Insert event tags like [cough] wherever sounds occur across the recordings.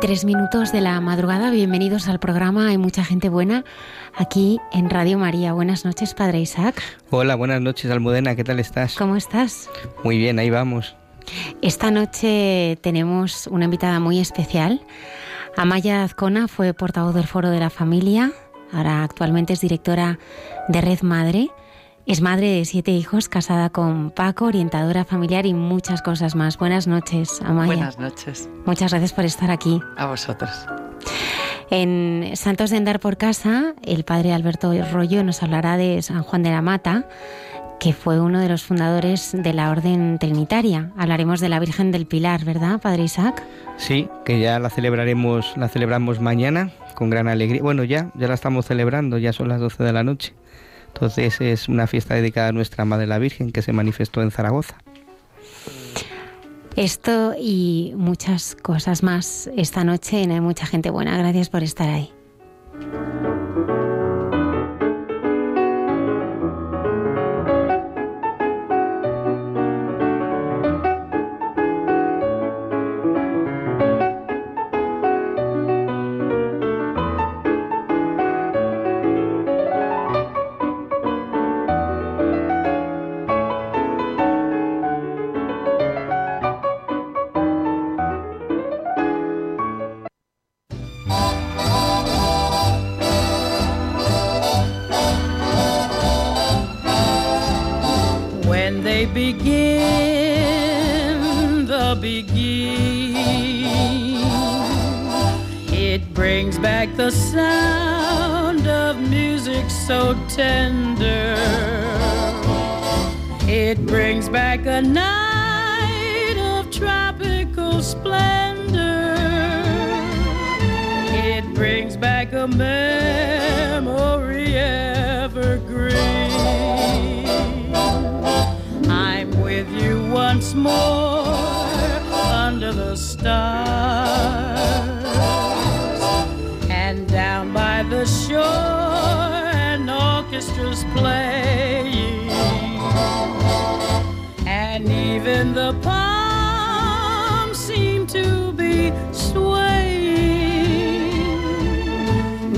12 y 3 minutos de la madrugada, bienvenidos al programa Hay mucha gente buena aquí en Radio María. Buenas noches, Padre Isaac. Hola, buenas noches, Almudena, ¿qué tal estás? ¿Cómo estás? Muy bien, ahí vamos. Esta noche tenemos una invitada muy especial. Amaya Azcona fue portavoz del Foro de la Familia, ahora actualmente es directora de Red Madre. Es madre de siete hijos, casada con Paco, orientadora familiar y muchas cosas más. Buenas noches, Amaya. Buenas noches. Muchas gracias por estar aquí. A vosotros. En Santos de Andar por Casa, el padre Alberto Rollo nos hablará de San Juan de la Mata, que fue uno de los fundadores de la Orden Trinitaria. Hablaremos de la Virgen del Pilar, ¿verdad, padre Isaac? Sí, que ya la celebraremos, la celebramos mañana con gran alegría. Bueno, ya, ya la estamos celebrando, ya son las 12 de la noche. Entonces es una fiesta dedicada a nuestra Madre la Virgen que se manifestó en Zaragoza. Esto y muchas cosas más esta noche en Hay mucha gente buena. Gracias por estar ahí. begin, the begin. It brings back the sound of music so tender. It brings back a night of tropical splendor. It brings back a man. once more under the stars. And down by the shore an orchestra's playing. And even the palms seem to be swaying.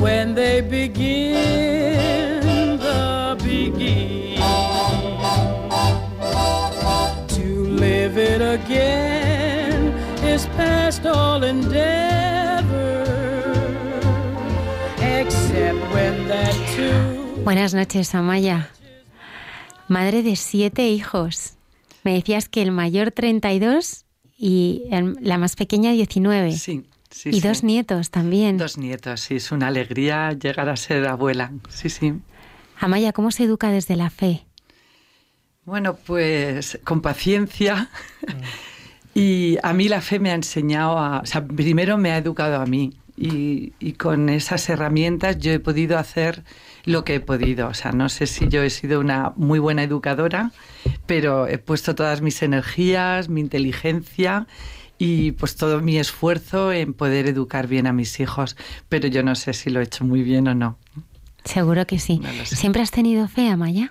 When they begin Buenas noches, Amaya. Madre de siete hijos. Me decías que el mayor 32 y la más pequeña 19. Sí. Sí, y dos nietos también. Dos nietos, sí, es una alegría llegar a ser abuela, sí, sí. Amaya, ¿cómo se educa desde la fe? Bueno, pues con paciencia. [laughs] y a mí la fe me ha enseñado a, o sea, primero me ha educado a mí y, y con esas herramientas yo he podido hacer lo que he podido. O sea, no sé si yo he sido una muy buena educadora, pero he puesto todas mis energías, mi inteligencia y pues todo mi esfuerzo en poder educar bien a mis hijos, pero yo no sé si lo he hecho muy bien o no. Seguro que sí. ¿Siempre has tenido fe, Amaya?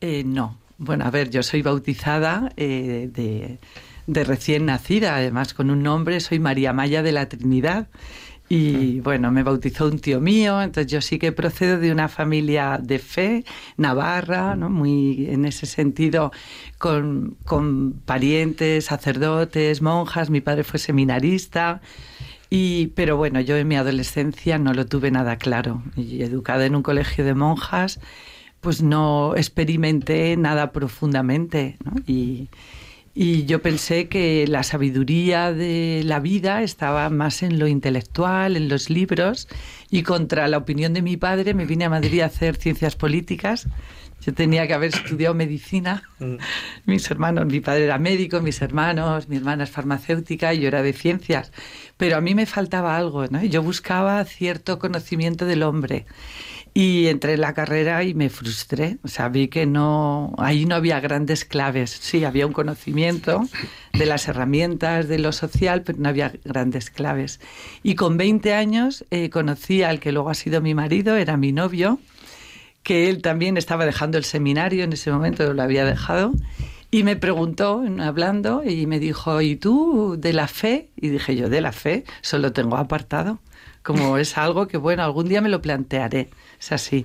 Eh, no. Bueno, a ver, yo soy bautizada eh, de, de recién nacida, además con un nombre, soy María Maya de la Trinidad. Y bueno, me bautizó un tío mío, entonces yo sí que procedo de una familia de fe, navarra, ¿no? muy en ese sentido, con, con parientes, sacerdotes, monjas, mi padre fue seminarista. Y, pero bueno, yo en mi adolescencia no lo tuve nada claro. Y educada en un colegio de monjas, pues no experimenté nada profundamente. ¿no? Y, Y yo pensé que la sabiduría de la vida estaba más en lo intelectual, en los libros, y contra la opinión de mi padre me vine a Madrid a hacer ciencias políticas. Yo tenía que haber estudiado medicina. Mm. [laughs] Mis hermanos, mi padre era médico, mis hermanos, mi hermana es farmacéutica y yo era de ciencias. Pero a mí me faltaba algo, ¿no? Yo buscaba cierto conocimiento del hombre. Y entré en la carrera y me frustré. O sea, vi que no, ahí no había grandes claves. Sí, había un conocimiento de las herramientas, de lo social, pero no había grandes claves. Y con 20 años eh, conocí al que luego ha sido mi marido, era mi novio, que él también estaba dejando el seminario en ese momento, lo había dejado. Y me preguntó, hablando, y me dijo, ¿y tú de la fe? Y dije yo, de la fe, solo tengo apartado. Como es algo que, bueno, algún día me lo plantearé es así.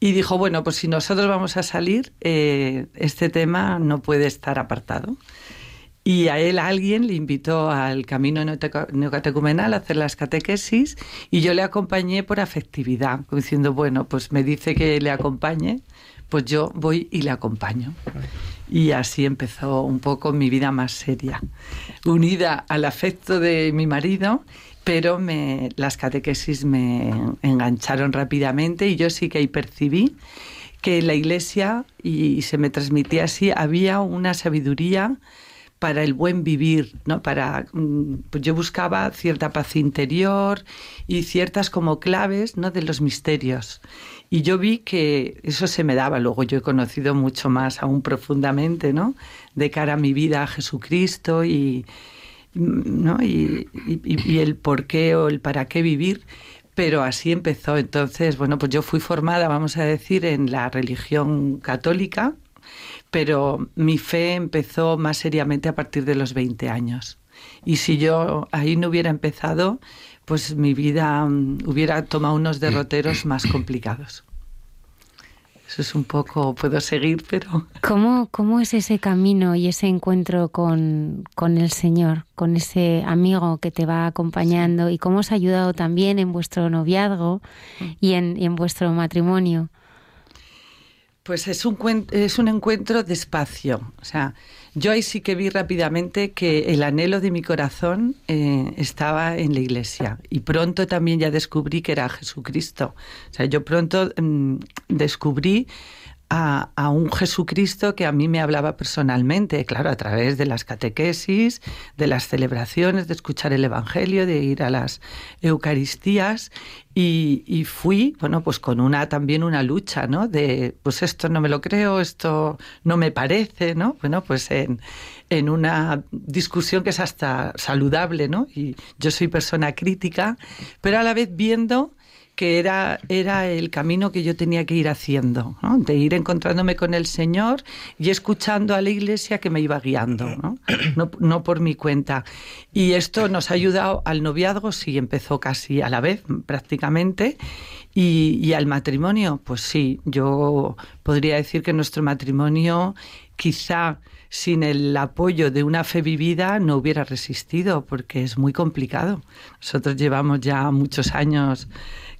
Y dijo, bueno, pues si nosotros vamos a salir, eh, este tema no puede estar apartado. Y a él alguien le invitó al camino neocatecumenal a hacer las catequesis y yo le acompañé por afectividad, diciendo, bueno, pues me dice que le acompañe, pues yo voy y le acompaño. Y así empezó un poco mi vida más seria, unida al afecto de mi marido pero me, las catequesis me engancharon rápidamente y yo sí que ahí percibí que en la iglesia, y se me transmitía así, había una sabiduría para el buen vivir, ¿no? Para mm, pues yo buscaba cierta paz interior y ciertas como claves, ¿no? de los misterios. Y yo vi que eso se me daba, luego yo he conocido mucho más aún profundamente, ¿no? De cara a mi vida a Jesucristo y, ¿no? Y, el por qué o el para qué vivir. Pero así empezó. Entonces, bueno, pues yo fui formada, vamos a decir, en la religión católica, pero mi fe empezó más seriamente a partir de los 20 años. Y si yo ahí no hubiera empezado, pues mi vida mm, hubiera tomado unos derroteros más complicados. Eso es un poco, puedo seguir, pero... ¿Cómo, cómo es ese camino y ese encuentro con, con, el Señor, con ese amigo que te va acompañando y cómo os ha ayudado también en vuestro noviazgo y en, y en vuestro matrimonio? Pues es un, es un encuentro despacio. O sea, yo ahí sí que vi rápidamente que el anhelo de mi corazón eh, estaba en la iglesia. Y pronto también ya descubrí que era Jesucristo. O sea, yo pronto mm, descubrí a, un Jesucristo que a mí me hablaba personalmente, claro, a través de las catequesis, de las celebraciones, de escuchar el Evangelio, de ir a las Eucaristías. Y, fui, bueno, pues con una también una lucha, ¿no? De, pues esto no me lo creo, esto no me parece, ¿no? Bueno, pues en, una discusión que es hasta saludable, ¿no? Y yo soy persona crítica, pero a la vez viendo que era, era el camino que yo tenía que ir haciendo, de ir encontrándome con el Señor y escuchando a la Iglesia que me iba guiando, ¿no? No, por mi cuenta. Y esto nos ha ayudado al noviazgo, sí, empezó casi a la vez prácticamente, y, y al matrimonio, pues sí, yo podría decir que nuestro matrimonio quizá sin el apoyo de una fe vivida no hubiera resistido, porque es muy complicado. Nosotros llevamos ya muchos años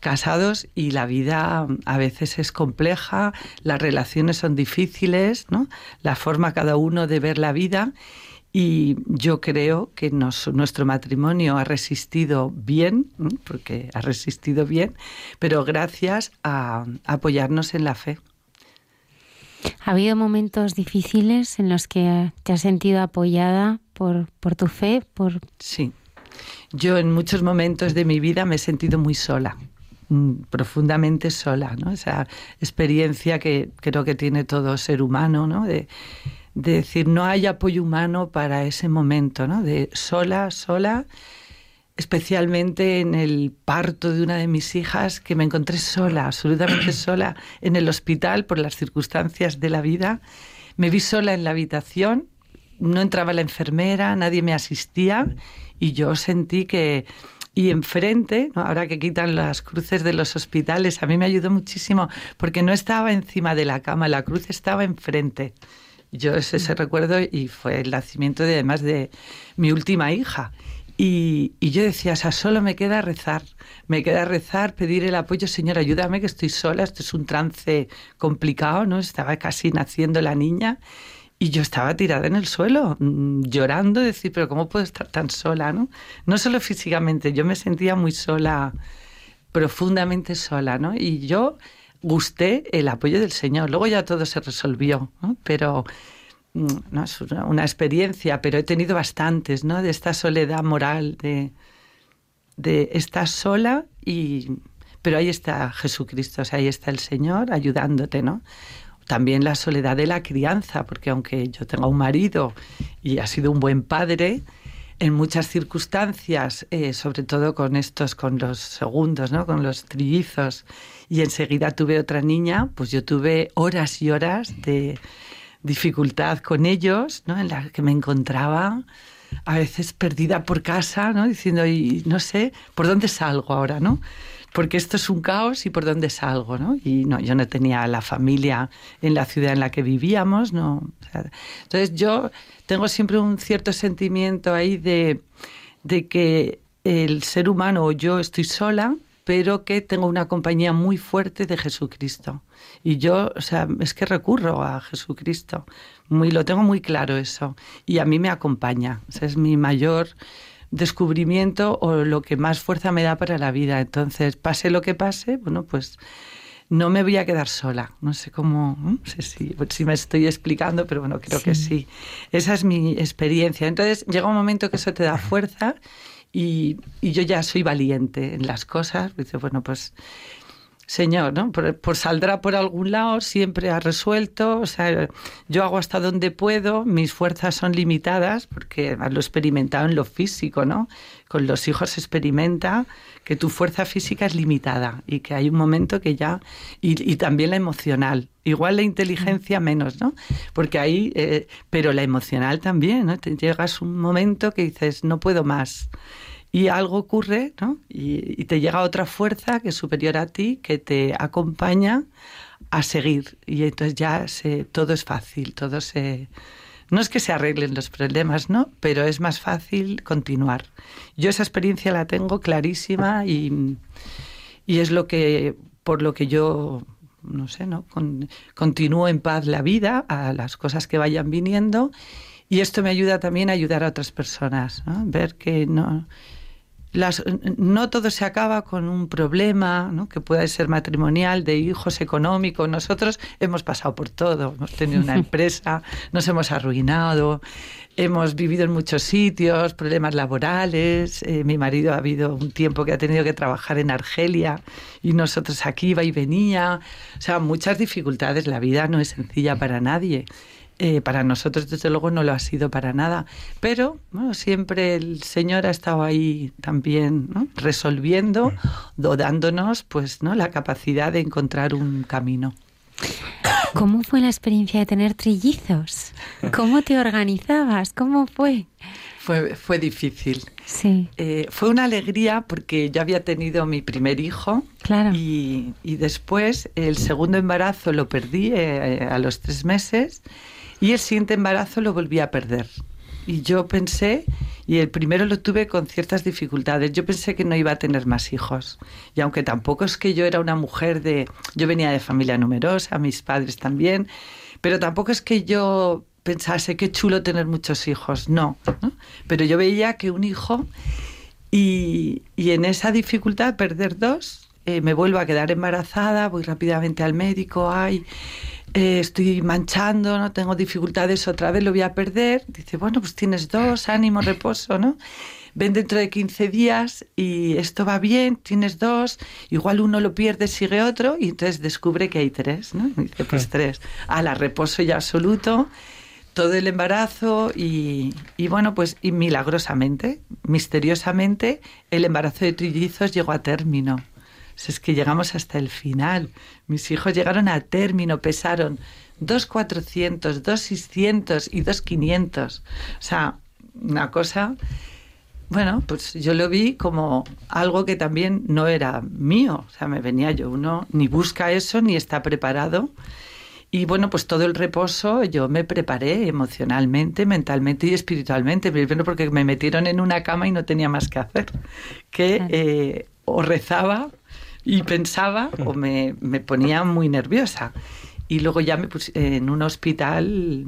casados y la vida a veces es compleja, las relaciones son difíciles, ¿no? La forma cada uno de ver la vida y yo creo que nuestro matrimonio ha resistido bien, porque ha resistido bien, pero gracias a, apoyarnos en la fe. ¿Ha habido momentos difíciles en los que te has sentido apoyada por, por tu fe? Por... Sí. Yo en muchos momentos de mi vida me he sentido muy sola. Mm, profundamente sola, ¿no? Esa experiencia que creo que tiene todo ser humano, ¿no? De, decir, no hay apoyo humano para ese momento, ¿no? De sola, sola, especialmente en el parto de una de mis hijas, que me encontré sola, absolutamente [clears throat] sola, en el hospital por las circunstancias de la vida. Me vi sola en la habitación, no entraba la enfermera, nadie me asistía y yo sentí que y enfrente, ahora que quitan las cruces de los hospitales, a mí me ayudó muchísimo porque no estaba encima de la cama, la cruz estaba enfrente. Yo ese, ese recuerdo y fue el nacimiento de, además de mi última hija. Y, y, yo decía, o sea, solo me queda rezar, me queda rezar, pedir el apoyo, Señor, ayúdame que estoy sola, esto es un trance complicado, ¿no? Estaba casi naciendo la niña Y yo estaba tirada en el suelo, mm, llorando, decir, pero ¿cómo puedo estar tan sola? No, no solo físicamente, yo me sentía muy sola, profundamente sola, ¿no? Y yo gusté el apoyo del Señor. Luego ya todo se resolvió, ¿no? Pero mm, no es una experiencia, pero he tenido bastantes, ¿no? De esta soledad moral, de, de estar sola y pero ahí está Jesucristo, o sea, ahí está el Señor ayudándote, ¿no? También la soledad de la crianza, porque aunque yo tenga un marido y ha sido un buen padre, en muchas circunstancias, eh, sobre todo con estos, con los segundos, ¿no? con los trillizos, y enseguida tuve otra niña, pues yo tuve horas y horas de dificultad con ellos, ¿no? en las que me encontraba a veces perdida por casa, ¿no? diciendo, no sé, ¿por dónde salgo ahora? ¿no? Porque esto es un caos y por dónde salgo, ¿no? Y no, yo no tenía la familia en la ciudad en la que vivíamos, no. entonces yo tengo siempre un cierto sentimiento ahí de, de que el ser humano o yo estoy sola, pero que tengo una compañía muy fuerte de Jesucristo. Y yo, o sea, es que recurro a Jesucristo. Muy, lo tengo muy claro eso. Y a mí me acompaña. O es mi mayor descubrimiento o lo que más fuerza me da para la vida. Entonces, pase lo que pase, bueno, pues no me voy a quedar sola. No sé cómo, no sé si, si me estoy explicando, pero bueno, creo que sí. Esa es mi experiencia. Entonces, llega un momento que eso te da fuerza y, y yo ya soy valiente en las cosas. Dice, bueno, pues Señor, ¿no? Por, saldrá por algún lado, siempre ha resuelto, o sea, yo hago hasta donde puedo, mis fuerzas son limitadas, porque lo he experimentado en lo físico, ¿no? Con los hijos se experimenta que tu fuerza física es limitada y que hay un momento que ya, y, también la emocional, igual la inteligencia menos, ¿no? Porque ahí, eh, pero la emocional también, ¿no? Te llegas un momento que dices, no puedo más y algo ocurre, ¿no? Y, te llega otra fuerza que es superior a ti, que te acompaña a seguir. Y entonces ya se, todo es fácil, todo se... No es que se arreglen los problemas, ¿no? Pero es más fácil continuar. Yo esa experiencia la tengo clarísima y, y es lo que, por lo que yo, no sé, ¿no? continúo en paz la vida a las cosas que vayan viniendo y esto me ayuda también a ayudar a otras personas, ¿no? Ver que no no todo se acaba con un problema ¿no? que pueda ser matrimonial, de hijos económicos. Nosotros hemos pasado por todo, hemos tenido una [laughs] empresa, nos hemos arruinado, hemos vivido en muchos sitios, problemas laborales. Eh, mi marido ha habido un tiempo que ha tenido que trabajar en Argelia y nosotros aquí iba y venía. O sea, muchas dificultades. La vida no es sencilla para nadie. Eh, para nosotros, desde luego, no lo ha sido para nada. Pero bueno, siempre el Señor ha estado ahí también resolviendo, dándonos pues, ¿no? la capacidad de encontrar un camino. ¿Cómo fue la experiencia de tener trillizos? ¿Cómo te organizabas? ¿Cómo fue? Fue, fue difícil. Sí. Eh, fue una alegría porque yo había tenido mi primer hijo. Claro. Y, después el segundo embarazo lo perdí eh, a los tres meses y el siguiente embarazo lo volví a perder. Y yo pensé, y el primero lo tuve con ciertas dificultades, yo pensé que no iba a tener más hijos. Y aunque tampoco es que yo era una mujer de... Yo venía de familia numerosa, mis padres también, pero tampoco es que yo pensase qué chulo tener muchos hijos, no. Pero yo veía que un hijo y, y en esa dificultad perder dos, eh, me vuelvo a quedar embarazada, voy rápidamente al médico, ay, eh, estoy manchando, no tengo dificultades, otra vez lo voy a perder. Dice, bueno, pues tienes dos, ánimo, reposo, ¿no? Ven dentro de 15 días y esto va bien, tienes dos, igual uno lo pierde, sigue otro, y entonces descubre que hay tres, ¿no? dice, pues tres. A la reposo ya absoluto, todo el embarazo y, y, bueno, pues y milagrosamente, misteriosamente, el embarazo de trillizos llegó a término es que llegamos hasta el final. Mis hijos llegaron a término, pesaron 2.400, 2.600 y 2.500. O sea, una cosa... Bueno, pues yo lo vi como algo que también no era mío. O sea, me venía yo. Uno ni busca eso ni está preparado. Y bueno, pues todo el reposo yo me preparé emocionalmente, mentalmente y espiritualmente. Primero porque me metieron en una cama y no tenía más que hacer. Que eh, o rezaba y pensaba o me, me, ponía muy nerviosa. Y luego ya me puse en un hospital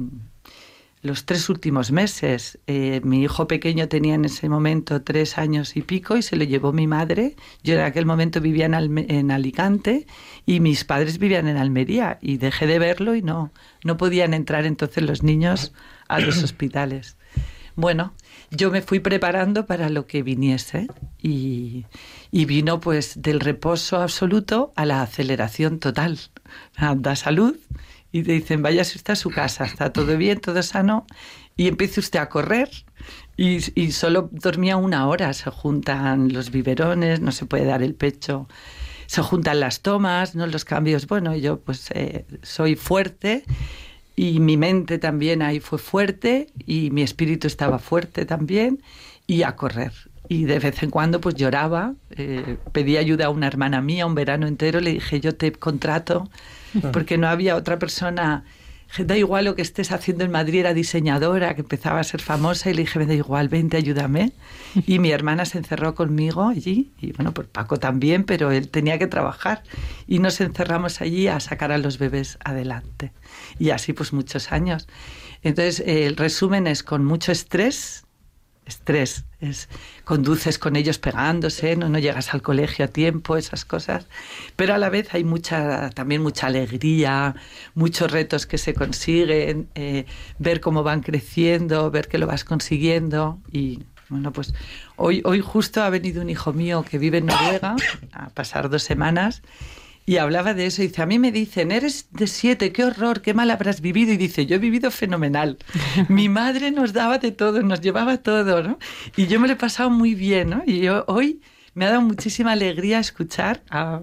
los tres últimos meses. Eh, mi hijo pequeño tenía en ese momento tres años y pico y se lo llevó mi madre. Yo en aquel momento vivía en, en, Alicante y mis padres vivían en Almería y dejé de verlo y no, no podían entrar entonces los niños a los hospitales. Bueno, yo me fui preparando para lo que viniese y, y vino pues del reposo absoluto a la aceleración total. Da salud y te dicen, váyase usted a su casa, está todo bien, todo sano, y empiece usted a correr. Y, y, solo dormía una hora, se juntan los biberones, no se puede dar el pecho, se juntan las tomas, no los cambios. Bueno, yo pues eh, soy fuerte y mi mente también ahí fue fuerte y mi espíritu estaba fuerte también y a correr. Y de vez en cuando pues lloraba, eh, pedí ayuda a una hermana mía un verano entero, le dije yo te contrato porque no había otra persona. Da igual lo que estés haciendo en Madrid, era diseñadora, que empezaba a ser famosa, y le dije, me da igual, vente, ayúdame. Y mi hermana se encerró conmigo allí, y bueno, pues Paco también, pero él tenía que trabajar. Y nos encerramos allí a sacar a los bebés adelante. Y así pues muchos años. Entonces, el resumen es con mucho estrés, estrés, es conduces con ellos pegándose, no, llegas al colegio a tiempo, esas cosas, pero a la vez hay mucha, también mucha alegría, muchos retos que se consiguen, eh, ver cómo van creciendo, ver que lo vas consiguiendo. Y bueno, pues hoy, hoy justo ha venido un hijo mío que vive en Noruega a pasar dos semanas y hablaba de eso. Y dice, a mí me dicen, eres de siete, qué horror, qué mal habrás vivido. Y dice, yo he vivido fenomenal. [laughs] Mi madre nos daba de todo, nos llevaba todo, ¿no? Y yo me lo he pasado muy bien, ¿no? Y yo hoy me ha dado muchísima alegría escuchar a,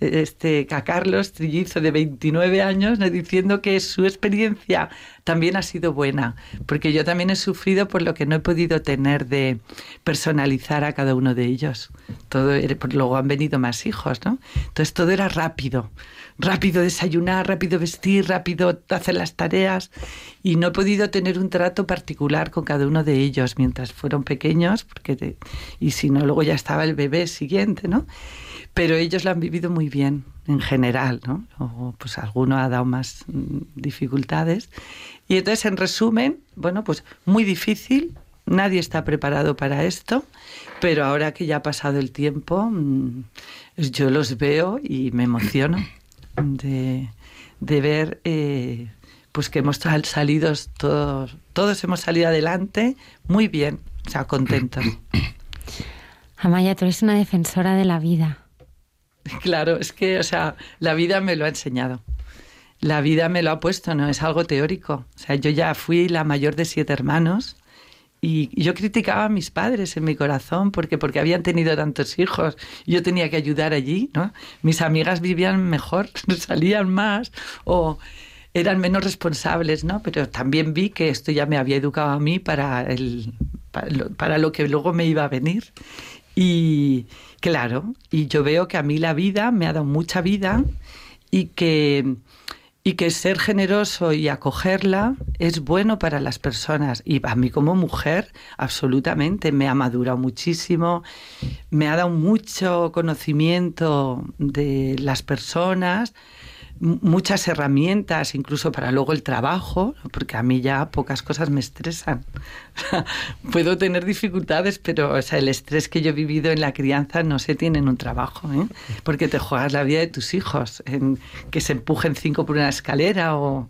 este, a Carlos Trillizo de 29 años diciendo que su experiencia también ha sido buena, porque yo también he sufrido por lo que no he podido tener de personalizar a cada uno de ellos. Todo, luego han venido más hijos, ¿no? Entonces todo era rápido rápido desayunar, rápido vestir, rápido hacer las tareas y no he podido tener un trato particular con cada uno de ellos mientras fueron pequeños, porque y si no luego ya estaba el bebé siguiente, ¿no? Pero ellos lo han vivido muy bien en general, ¿no? O pues alguno ha dado más mm, dificultades y entonces en resumen, bueno, pues muy difícil, nadie está preparado para esto, pero ahora que ya ha pasado el tiempo, mm, yo los veo y me emociono de, ver eh, pues que hemos salido todos, todos hemos salido adelante muy bien, o sea, contentos. [coughs] Amaya, tú eres una defensora de la vida. [laughs] Claro, es que, o sea, la vida me lo ha enseñado. La vida me lo ha puesto, no es algo teórico. O sea, yo ya fui la mayor de siete hermanos y yo criticaba a mis padres en mi corazón porque, porque habían tenido tantos hijos. Yo tenía que ayudar allí, ¿no? Mis amigas vivían mejor, [laughs] salían más o eran menos responsables, ¿no? Pero también vi que esto ya me había educado a mí para, el, para lo que luego me iba a venir. Y claro, y yo veo que a mí la vida me ha dado mucha vida y que y que ser generoso y acogerla es bueno para las personas. Y a mí como mujer, absolutamente, me ha madurado muchísimo, me ha dado mucho conocimiento de las personas, muchas herramientas, incluso para luego el trabajo, porque a mí ya pocas cosas me estresan. [laughs] Puedo tener dificultades, pero o sea, el estrés que yo he vivido en la crianza no se tiene en un trabajo, ¿eh? porque te juegas la vida de tus hijos, en que se empujen cinco por una escalera o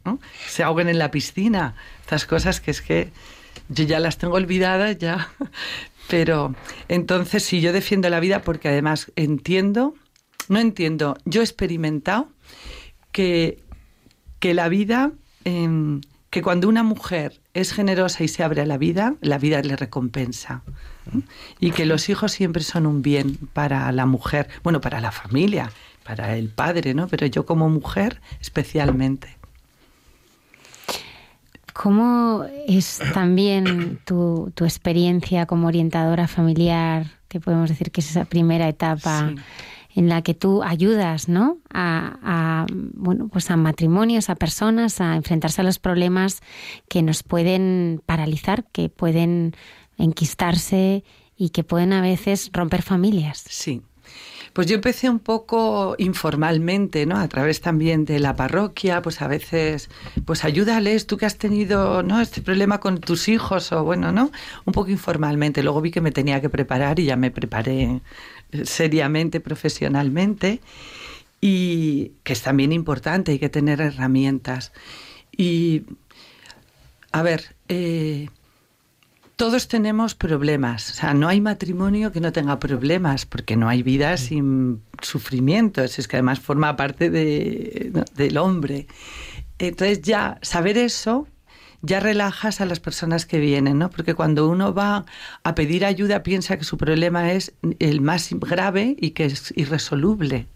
se ahoguen en la piscina, estas cosas que es que yo ya las tengo olvidadas ya. [laughs] Pero entonces sí, yo defiendo la vida porque además entiendo, no entiendo, yo he experimentado que, que la vida, em, que cuando una mujer es generosa y se abre a la vida, la vida le recompensa. Y que los hijos siempre son un bien para la mujer, bueno, para la familia, para el padre, ¿no? Pero yo como mujer especialmente. ¿Cómo es también tu, tu experiencia como orientadora familiar, que podemos decir que es esa primera etapa? En la que tú ayudas, ¿no? A, bueno, pues a matrimonios, a personas, a enfrentarse a los problemas que nos pueden paralizar, que pueden enquistarse y que pueden a veces romper familias. Sí. Pues yo empecé un poco informalmente, ¿no? A través también de la parroquia, pues a veces, pues ayúdales, tú que has tenido, ¿no? Este problema con tus hijos o bueno, ¿no? Un poco informalmente. Luego vi que me tenía que preparar y ya me preparé seriamente, profesionalmente y que es también importante, hay que tener herramientas. Y, a ver, eh, todos tenemos problemas. O sea, no hay matrimonio que no tenga problemas, porque no hay vida sin sufrimientos. Es que además forma parte de, del hombre. Entonces ya saber eso ya relajas a las personas que vienen, ¿no? Porque cuando uno va a pedir ayuda piensa que su problema es el más grave y que es irresoluble.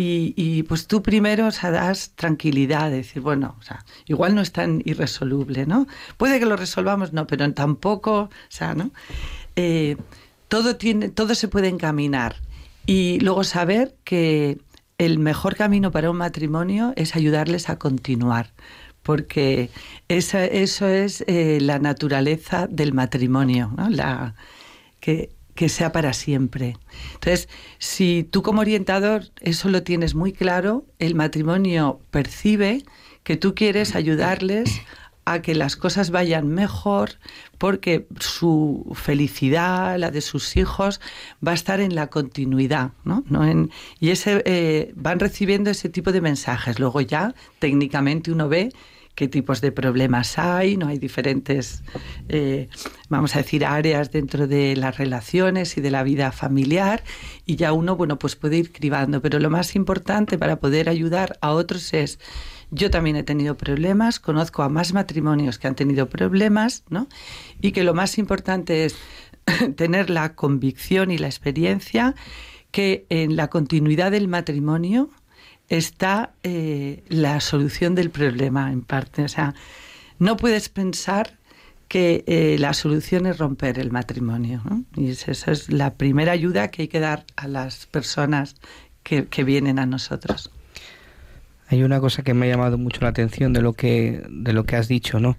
Y, pues tú primero o sea, das tranquilidad, decir, bueno, o sea, igual no es tan irresoluble, ¿no? Puede que lo resolvamos, no, pero tampoco, o sea, ¿no? Eh, todo, todo se puede encaminar. Y luego saber que el mejor camino para un matrimonio es ayudarles a continuar, porque eso es eh, la naturaleza del matrimonio, ¿no? La, que sea para siempre. Entonces, si tú como orientador eso lo tienes muy claro, el matrimonio percibe que tú quieres ayudarles a que las cosas vayan mejor porque su felicidad, la de sus hijos, va a estar en la continuidad, ¿no? y ese, eh, van recibiendo ese tipo de mensajes. Luego ya técnicamente uno ve qué tipos de problemas hay, no hay diferentes, eh, vamos a decir, áreas dentro de las relaciones y de la vida familiar y ya uno, bueno, pues puede ir cribando, pero lo más importante para poder ayudar a otros es, yo también he tenido problemas, conozco a más matrimonios que han tenido problemas, ¿no? Y que lo más importante es [laughs] tener la convicción y la experiencia que en la continuidad del matrimonio está eh, la solución del problema en parte. O sea, no puedes pensar que eh, la solución es romper el matrimonio. Y esa es la primera ayuda que hay que dar a las personas que, que, vienen a nosotros. Hay una cosa que me ha llamado mucho la atención de lo que, de lo que has dicho, ¿no?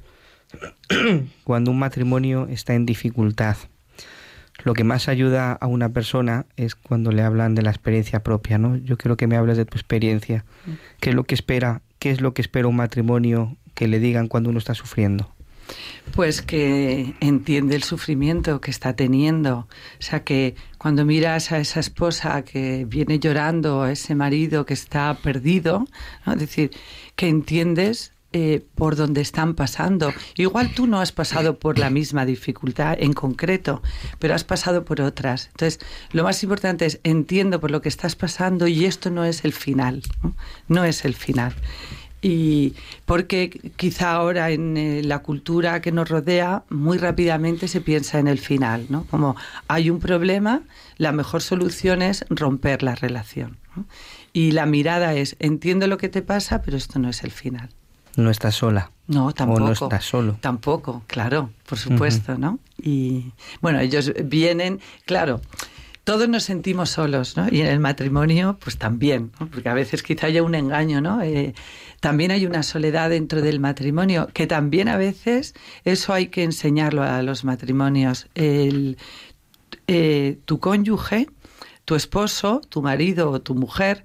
[clears throat] Cuando un matrimonio está en dificultad, lo que más ayuda a una persona es cuando le hablan de la experiencia propia, ¿no? Yo quiero que me hables de tu experiencia. Mm. ¿Qué es lo que espera? ¿Qué es lo que espera un matrimonio que le digan cuando uno está sufriendo? Pues que entiende el sufrimiento que está teniendo. O sea, que cuando miras a esa esposa que viene llorando, a ese marido que está perdido, ¿no? es decir, que entiendes eh, por donde están pasando. Igual tú no has pasado por la misma dificultad en concreto, pero has pasado por otras. Entonces, lo más importante es entiendo por lo que estás pasando y esto no es el final, no, es el final. Y porque quizá ahora en eh, la cultura que nos rodea muy rápidamente se piensa en el final, ¿no? Como hay un problema, la mejor solución es romper la relación. Y la mirada es entiendo lo que te pasa, pero esto no es el final no estás sola. No, tampoco. O no estás solo. Tampoco, claro, por supuesto, ¿no? Y bueno, ellos vienen, claro, todos nos sentimos solos, ¿no? Y en el matrimonio, pues también, ¿no? porque a veces quizá haya un engaño, ¿no? Eh, también hay una soledad dentro del matrimonio, que también a veces eso hay que enseñarlo a los matrimonios. El, eh, tu cónyuge, tu esposo, tu marido o tu mujer,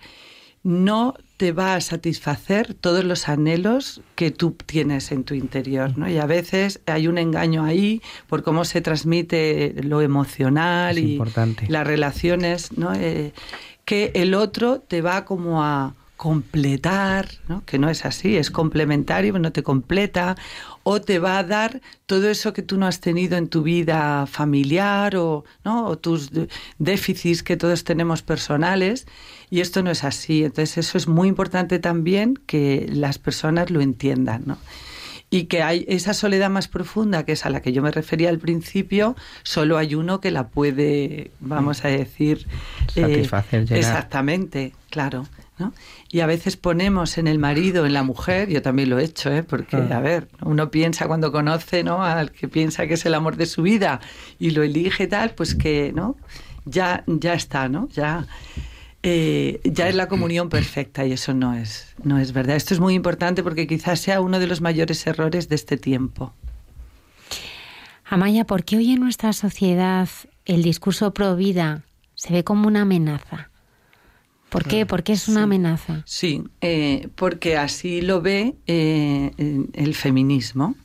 no te va a satisfacer todos los anhelos que tú tienes en tu interior, ¿no? Y a veces hay un engaño ahí por cómo se transmite lo emocional y las relaciones, ¿no? Eh, que el otro te va como a completar, ¿no? que no es así, es complementario, no te completa, o te va a dar todo eso que tú no has tenido en tu vida familiar o, ¿no? o tus déficits que todos tenemos personales, y esto no es así. Entonces eso es muy importante también que las personas lo entiendan. ¿no? y que hay esa soledad más profunda, que es a la que yo me refería al principio, solo hay uno que la puede, vamos a decir, eh, satisfacer. exactamente, claro. ¿no? Y a veces ponemos en el marido, en la mujer, yo también lo he hecho, ¿eh? porque, ah. a ver, uno piensa cuando conoce ¿no? al que piensa que es el amor de su vida y lo elige tal, pues que no ya, ya está, ¿no? Ya eh, ya es la comunión perfecta y eso no es, no es verdad. Esto es muy importante porque quizás sea uno de los mayores errores de este tiempo. Amaya, ¿por qué hoy en nuestra sociedad el discurso pro vida se ve como una amenaza. ¿Por qué? ¿Por qué es una amenaza? Sí, eh, porque así lo ve eh, el feminismo.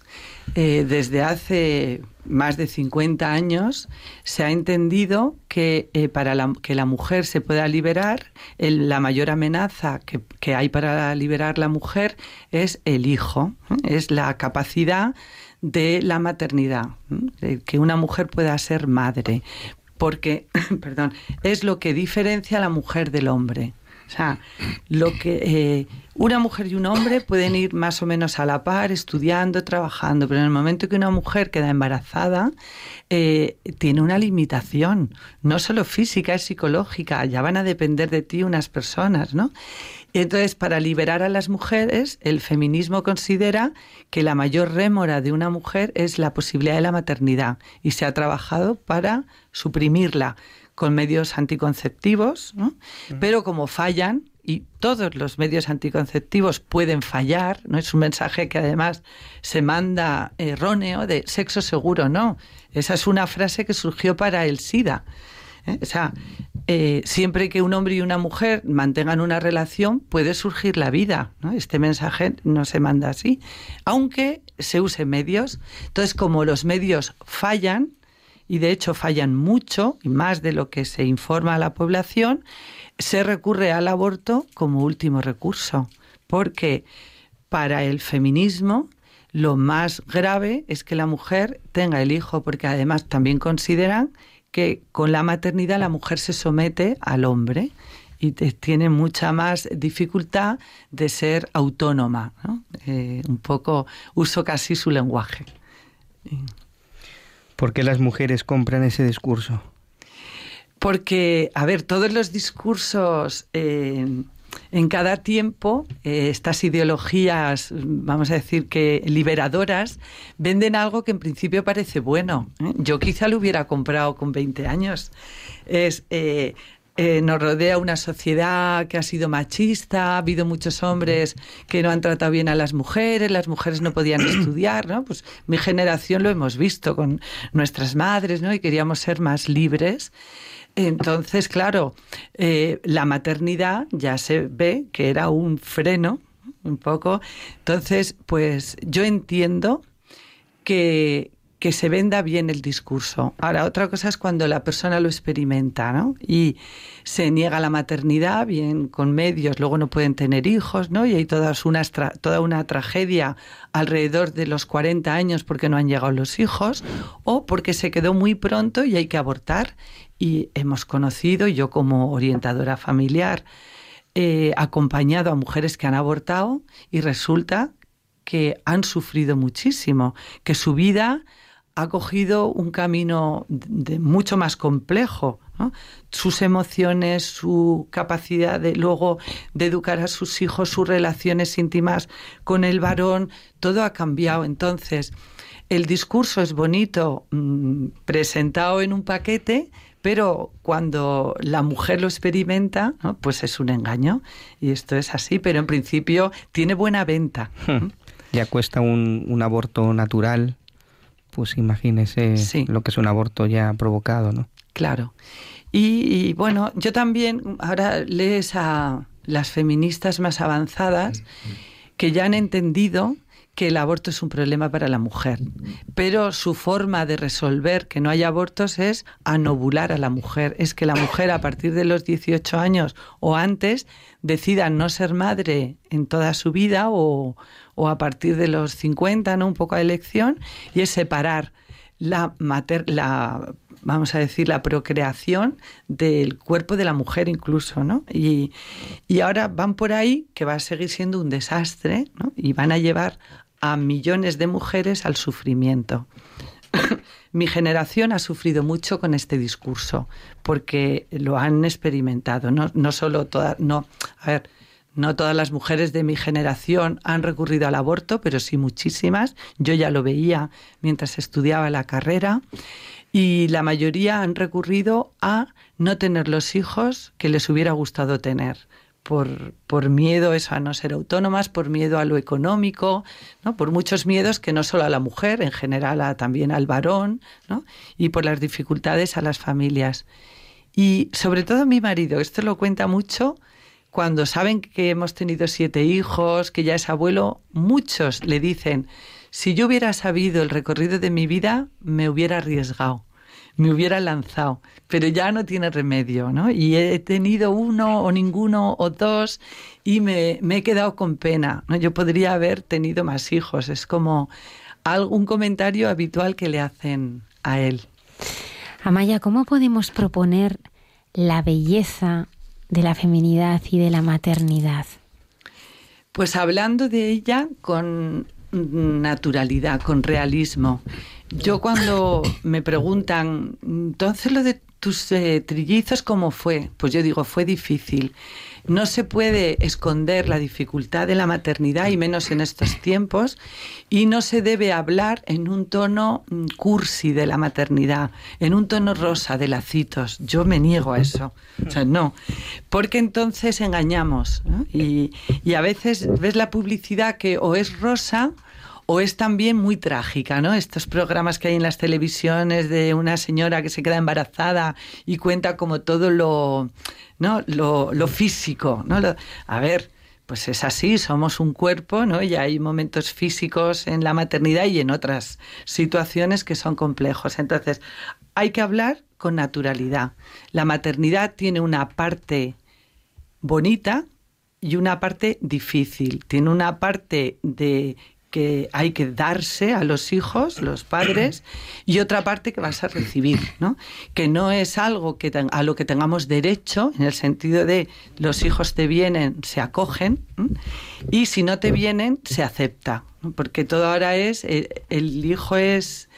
Eh, desde hace más de 50 años se ha entendido que para que la mujer se pueda liberar, la mayor amenaza que, que, hay para liberar la mujer es el hijo, es la capacidad de la maternidad, que una mujer pueda ser madre, porque, [laughs] perdón, es lo que diferencia a la mujer del hombre. O sea, lo que eh, una mujer y un hombre pueden ir más o menos a la par, estudiando, trabajando, pero en el momento que una mujer queda embarazada, eh, tiene una limitación, no solo física, es psicológica, ya van a depender de ti unas personas, ¿no? Entonces, para liberar a las mujeres, el feminismo considera que la mayor rémora de una mujer es la posibilidad de la maternidad y se ha trabajado para suprimirla con medios anticonceptivos, ¿no? pero como fallan, y todos los medios anticonceptivos pueden fallar, ¿no? Es un mensaje que además se manda erróneo de sexo seguro, no. Esa es una frase que surgió para el SIDA. ¿eh? O sea, eh, siempre que un hombre y una mujer mantengan una relación, puede surgir la vida. ¿no? Este mensaje no se manda así, aunque se use medios. Entonces, como los medios fallan, y de hecho fallan mucho, y más de lo que se informa a la población, se recurre al aborto como último recurso, porque para el feminismo lo más grave es que la mujer tenga el hijo, porque además también consideran que con la maternidad la mujer se somete al hombre y tiene mucha más dificultad de ser autónoma. Eh, un poco uso casi su lenguaje. ¿Por qué las mujeres compran ese discurso? Porque, a ver, todos los discursos eh, en cada tiempo, eh, estas ideologías, vamos a decir que liberadoras, venden algo que en principio parece bueno. ¿eh? Yo quizá lo hubiera comprado con 20 años. Es eh, nos rodea una sociedad que ha sido machista, ha habido muchos hombres que no han tratado bien a las mujeres, las mujeres no podían [clears throat] estudiar, ¿no? Pues mi generación lo hemos visto con nuestras madres, ¿no? Y queríamos ser más libres. Entonces, claro, eh, la maternidad ya se ve que era un freno, un poco. Entonces, pues yo entiendo que, que se venda bien el discurso. Ahora, otra cosa es cuando la persona lo experimenta, ¿no? Y se niega la maternidad, bien con medios, luego no pueden tener hijos, ¿no? Y hay todas unas toda una tragedia alrededor de los 40 años porque no han llegado los hijos o porque se quedó muy pronto y hay que abortar. Y hemos conocido, yo como orientadora familiar, he acompañado a mujeres que han abortado y resulta que han sufrido muchísimo, que su vida ha cogido un camino de, mucho más complejo. Sus emociones, su capacidad de luego de educar a sus hijos, sus relaciones íntimas con el varón, todo ha cambiado. Entonces, el discurso es bonito mm, presentado en un paquete, pero cuando la mujer lo experimenta, pues es un engaño. Y esto es así, pero en principio tiene buena venta. Ya cuesta un aborto natural pues imagínese lo que es un aborto ya provocado, ¿no? Claro. Y, bueno, yo también, ahora lees a las feministas más avanzadas que ya han entendido que el aborto es un problema para la mujer, pero su forma de resolver que no haya abortos es anobular a la mujer, es que la mujer a partir de los 18 años o antes decida no ser madre en toda su vida o, o a partir de los 50, ¿no? Un poco a elección, y es separar la, mater la vamos a decir, la procreación del cuerpo de la mujer incluso, ¿no? Y, y, ahora van por ahí que va a seguir siendo un desastre, ¿no? Y van a llevar a millones de mujeres al sufrimiento. [coughs] Mi generación ha sufrido mucho con este discurso, porque lo han experimentado, no, no solo todas, no, a ver, no todas las mujeres de mi generación han recurrido al aborto, pero sí muchísimas. Yo ya lo veía mientras estudiaba la carrera. Y la mayoría han recurrido a no tener los hijos que les hubiera gustado tener. Por, por, miedo a no ser autónomas, por miedo a lo económico, ¿no? por muchos miedos que no solo a la mujer, en general a, también al varón, ¿no? y por las dificultades a las familias. Y sobre todo mi marido, esto lo cuenta mucho, cuando saben que hemos tenido siete hijos, que ya es abuelo, muchos le dicen, si yo hubiera sabido el recorrido de mi vida, me hubiera arriesgado, me hubiera lanzado, pero ya no tiene remedio, ¿no? Y he tenido uno o ninguno o dos y me, he quedado con pena, ¿no? Yo podría haber tenido más hijos, es como algún comentario habitual que le hacen a él. Amaya, ¿cómo podemos proponer la belleza de la feminidad y de la maternidad? Pues hablando de ella con naturalidad, con realismo. Yo cuando me preguntan, entonces lo de tus eh, trillizos, ¿cómo fue? Pues yo digo, fue difícil. No se puede esconder la dificultad de la maternidad y menos en estos [laughs] tiempos y no se debe hablar en un tono mm, cursi de la maternidad, en un tono rosa de lacitos. Yo me niego a eso. O sea, no, porque entonces engañamos y, y a veces ves la publicidad que o es rosa o es también muy trágica, ¿no? Estos programas que hay en las televisiones de una señora que se queda embarazada y cuenta como todo lo, ¿no? lo, físico, ¿no? a ver, pues es así, somos un cuerpo, ¿no? Y hay momentos físicos en la maternidad y en otras situaciones que son complejos. Entonces, hay que hablar con naturalidad. La maternidad tiene una parte bonita y una parte difícil. Tiene una parte de que hay que darse a los hijos, los padres, y otra parte que vas a recibir, ¿no? Que no es algo que a lo que tengamos derecho, en el sentido de los hijos te vienen, se acogen, y si no te vienen, se acepta, porque todo ahora es, eh, el hijo es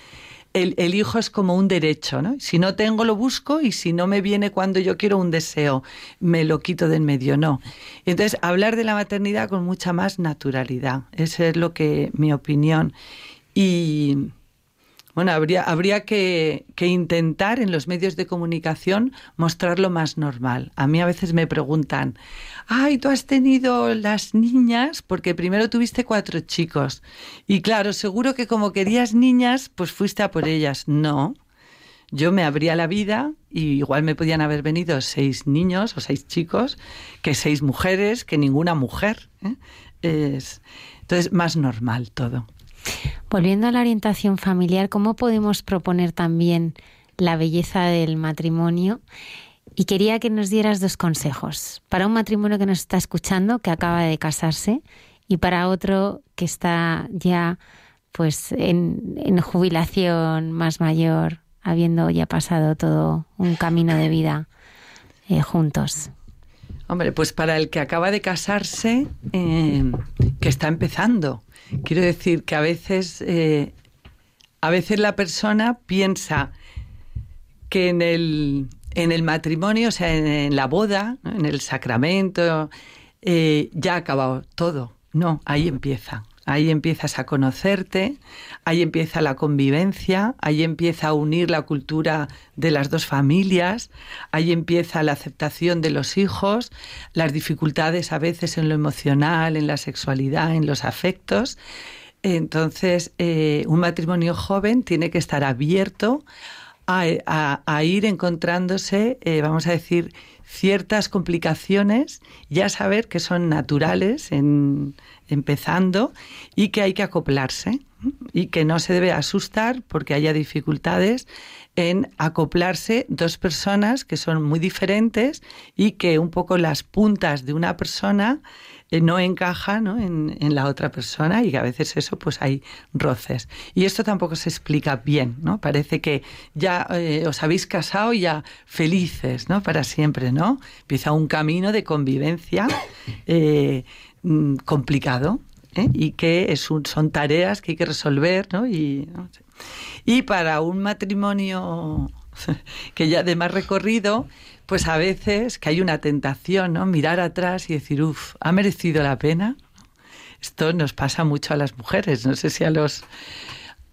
el, hijo es como un derecho, ¿no? Si no tengo, lo busco y si no me viene cuando yo quiero un deseo, me lo quito de en medio, no. Entonces, hablar de la maternidad con mucha más naturalidad, esa es lo que mi opinión. Y bueno, habría, habría que, intentar en los medios de comunicación mostrarlo más normal. A mí a veces me preguntan, ay, tú has tenido las niñas porque primero tuviste cuatro chicos. Y claro, seguro que como querías niñas, pues fuiste a por ellas. No, yo me abría la vida y igual me podían haber venido seis niños o seis chicos que seis mujeres, que ninguna mujer. ¿eh? Es, entonces, más normal todo. Volviendo a la orientación familiar, ¿cómo podemos proponer también la belleza del matrimonio? Y quería que nos dieras dos consejos para un matrimonio que nos está escuchando, que acaba de casarse, y para otro que está ya pues en, jubilación más mayor, habiendo ya pasado todo un camino de vida eh, juntos. Hombre, pues para el que acaba de casarse, eh, que está empezando, Quiero decir que a veces, eh, a veces la persona piensa que en el, en el matrimonio, o sea, en, la boda, en el sacramento, eh, ya ha acabado todo. No, ahí empieza. Ahí empiezas a conocerte, ahí empieza la convivencia, ahí empieza a unir la cultura de las dos familias, ahí empieza la aceptación de los hijos, las dificultades a veces en lo emocional, en la sexualidad, en los afectos. Entonces, eh, un matrimonio joven tiene que estar abierto a, ir encontrándose, eh, vamos a decir, ciertas complicaciones, ya saber que son naturales en, empezando y que hay que acoplarse y que no se debe asustar porque haya dificultades en acoplarse dos personas que son muy diferentes y que un poco las puntas de una persona eh, no encajan En, la otra persona y que a veces eso pues hay roces. Y esto tampoco se explica bien, ¿no? Parece que ya eh, os habéis casado y ya felices, ¿no? Para siempre, ¿no? Empieza un camino de convivencia. Eh, Mm, complicado ¿eh? y que es son tareas que hay que resolver. Y, y para un matrimonio [laughs] que ya de más recorrido, pues a veces que hay una tentación, ¿no? Mirar atrás y decir, uff, ¿ha merecido la pena? Esto nos pasa mucho a las mujeres, no sé si a los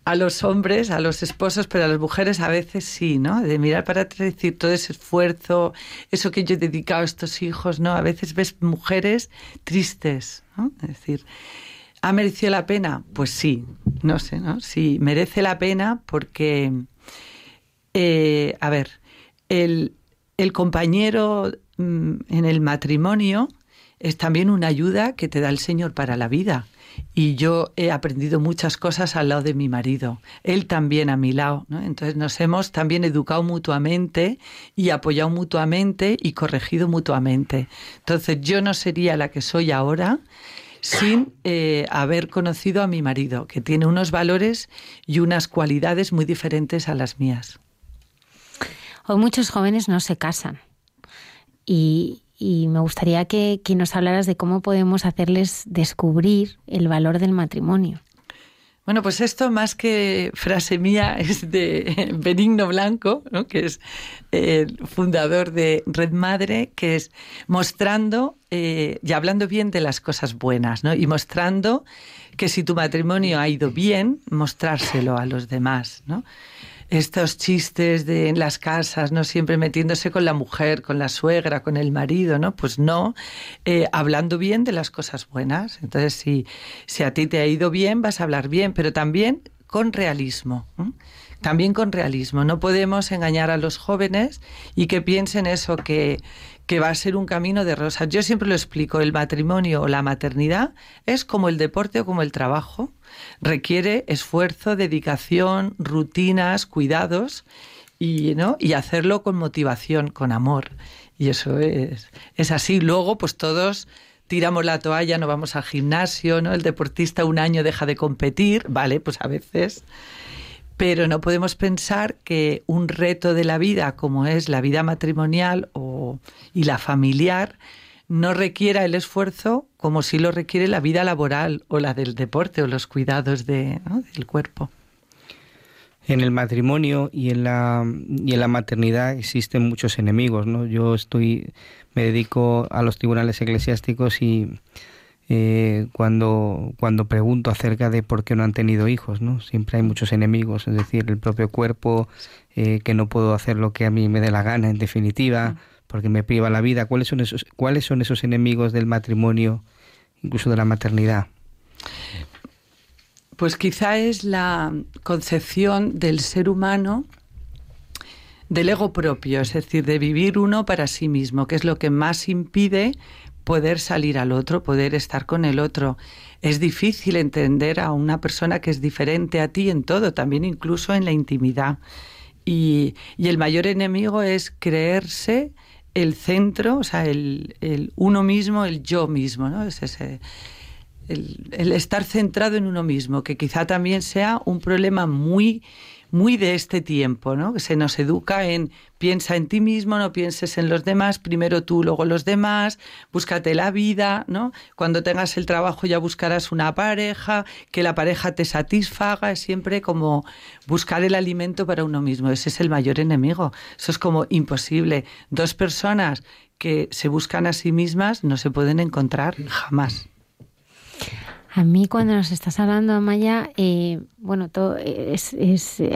a los hombres, a los esposos, pero a las mujeres a veces sí, ¿no? De mirar para atrás y decir todo ese esfuerzo, eso que yo he dedicado a estos hijos, ¿no? A veces ves mujeres tristes, ¿no? Es decir, ¿ha merecido la pena? Pues sí, no sé, ¿no? Sí, merece la pena porque, eh, a ver, el, el compañero mm, en el matrimonio es también una ayuda que te da el Señor para la vida. Y yo he aprendido muchas cosas al lado de mi marido, él también a mi lado. Entonces nos hemos también educado mutuamente y apoyado mutuamente y corregido mutuamente. Entonces yo no sería la que soy ahora sin eh, haber conocido a mi marido, que tiene unos valores y unas cualidades muy diferentes a las mías. Hoy muchos jóvenes no se casan y, me gustaría que, que, nos hablaras de cómo podemos hacerles descubrir el valor del matrimonio. Bueno, pues esto más que frase mía [laughs] es de Benigno Blanco, que es el fundador de Red Madre, que es mostrando eh, y hablando bien de las cosas buenas, ¿no? Y mostrando que si tu matrimonio ha ido bien, mostrárselo a los demás, ¿no? Estos chistes de en las casas, ¿no? Siempre metiéndose con la mujer, con la suegra, con el marido, ¿no? Pues no, eh, hablando bien de las cosas buenas. Entonces, si, si a ti te ha ido bien, vas a hablar bien, pero también con realismo. También con realismo. No podemos engañar a los jóvenes y que piensen eso, que, que va a ser un camino de rosas. Yo siempre lo explico, el matrimonio o la maternidad es como el deporte o como el trabajo requiere esfuerzo, dedicación, rutinas, cuidados y, ¿no? y hacerlo con motivación, con amor. Y eso es, es así. Luego, pues todos tiramos la toalla, no vamos al gimnasio, ¿no? El deportista un año deja de competir, vale, pues a veces. Pero no podemos pensar que un reto de la vida, como es la vida matrimonial o, y la familiar, no requiera el esfuerzo como si lo requiere la vida laboral o la del deporte o los cuidados de, del cuerpo. En el matrimonio y en la y en la maternidad existen muchos enemigos, ¿no? Yo estoy me dedico a los tribunales eclesiásticos y eh, cuando cuando pregunto acerca de por qué no han tenido hijos, ¿no? Siempre hay muchos enemigos, es decir, el propio cuerpo, eh, que no puedo hacer lo que a mí me dé la gana, en definitiva porque me priva la vida. ¿Cuáles son esos, cuáles son esos enemigos del matrimonio, incluso de la maternidad? Pues quizá es la concepción del ser humano del ego propio, es decir, de vivir uno para sí mismo, que es lo que más impide poder salir al otro, poder estar con el otro. Es difícil entender a una persona que es diferente a ti en todo, también incluso en la intimidad. Y, y el mayor enemigo es creerse el centro, o sea, el, el uno mismo, el yo mismo, ¿no? Es ese, el, el, estar centrado en uno mismo, que quizá también sea un problema muy muy de este tiempo, ¿no? Que se nos educa en piensa en ti mismo, no pienses en los demás, primero tú, luego los demás, búscate la vida, ¿no? Cuando tengas el trabajo ya buscarás una pareja, que la pareja te satisfaga, es siempre como buscar el alimento para uno mismo, ese es el mayor enemigo. Eso es como imposible. Dos personas que se buscan a sí mismas no se pueden encontrar jamás. A mí cuando nos estás hablando, Amaya, eh, bueno, todo es,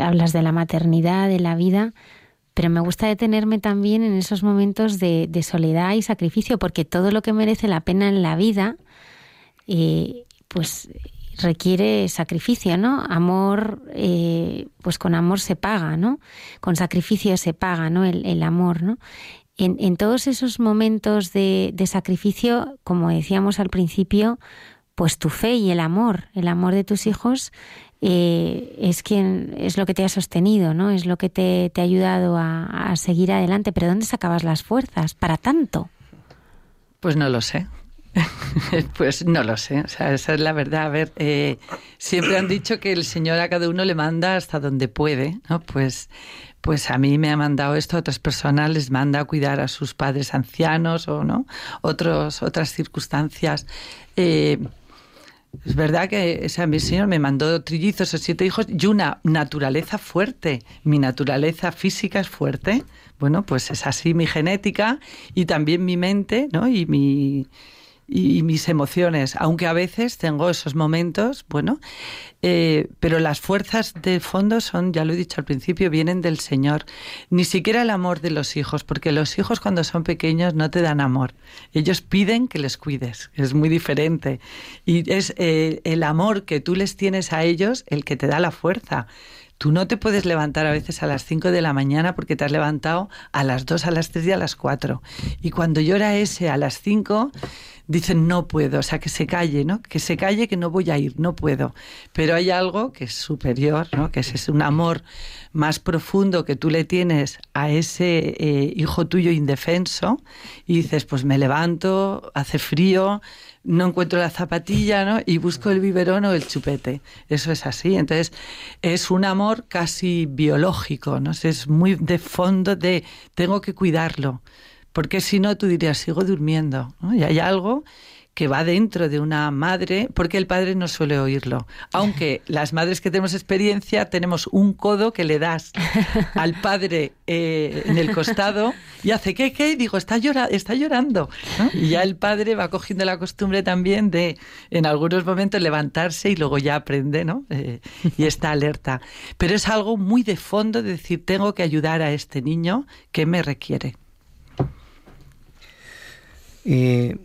hablas de la maternidad, de la vida, pero me gusta detenerme también en esos momentos de, soledad y sacrificio, porque todo lo que merece la pena en la vida, eh, pues requiere sacrificio, ¿no? Amor, eh, pues con amor se paga, ¿no? Con sacrificio se paga, ¿no? El, amor, ¿no? En, en, todos esos momentos de, de sacrificio, como decíamos al principio, pues tu fe y el amor, el amor de tus hijos eh, es quien es lo que te ha sostenido, ¿no? Es lo que te, ha ayudado a, seguir adelante. Pero ¿dónde sacabas las fuerzas para tanto? Pues no lo sé. [laughs] pues no lo sé. O sea, esa es la verdad. A ver, eh, siempre han dicho que el Señor a cada uno le manda hasta donde puede, ¿no? Pues pues a mí me ha mandado esto, a otras personas les manda a cuidar a sus padres ancianos o no, Otros, otras circunstancias. Eh, es verdad que esa mi señor me mandó trillizos o siete hijos y una naturaleza fuerte. Mi naturaleza física es fuerte. Bueno, pues es así mi genética y también mi mente, ¿no? Y mi y mis emociones, aunque a veces tengo esos momentos, bueno, eh, pero las fuerzas de fondo son, ya lo he dicho al principio, vienen del Señor. Ni siquiera el amor de los hijos, porque los hijos cuando son pequeños no te dan amor. Ellos piden que les cuides, es muy diferente. Y es eh, el amor que tú les tienes a ellos el que te da la fuerza Tú no te puedes levantar a veces a las 5 de la mañana porque te has levantado a las 2, a las 3 y a las 4. Y cuando llora ese a las 5, dicen no puedo, o sea, que se calle, ¿no? Que se calle, que no voy a ir, no puedo. Pero hay algo que es superior, ¿no? Que es, un amor más profundo que tú le tienes a ese eh, hijo tuyo indefenso y dices, pues me levanto, hace frío, no encuentro la zapatilla, ¿no? Y busco el biberón o el chupete. Eso es así. Entonces, es un amor casi biológico, ¿no? Es muy de fondo de tengo que cuidarlo. Porque si no, tú dirías, sigo durmiendo. Y hay algo que va dentro de una madre, porque el padre no suele oírlo. Aunque [laughs] las madres que tenemos experiencia tenemos un codo que le das al [laughs] padre eh, en el costado y hace ¿qué, qué? Y digo, está, llora está llorando. Y ya el padre va cogiendo la costumbre también de en algunos momentos levantarse y luego ya aprende, ¿no? Eh, y está alerta. Pero es algo muy de fondo de decir, tengo que ayudar a este niño que me requiere. Eh,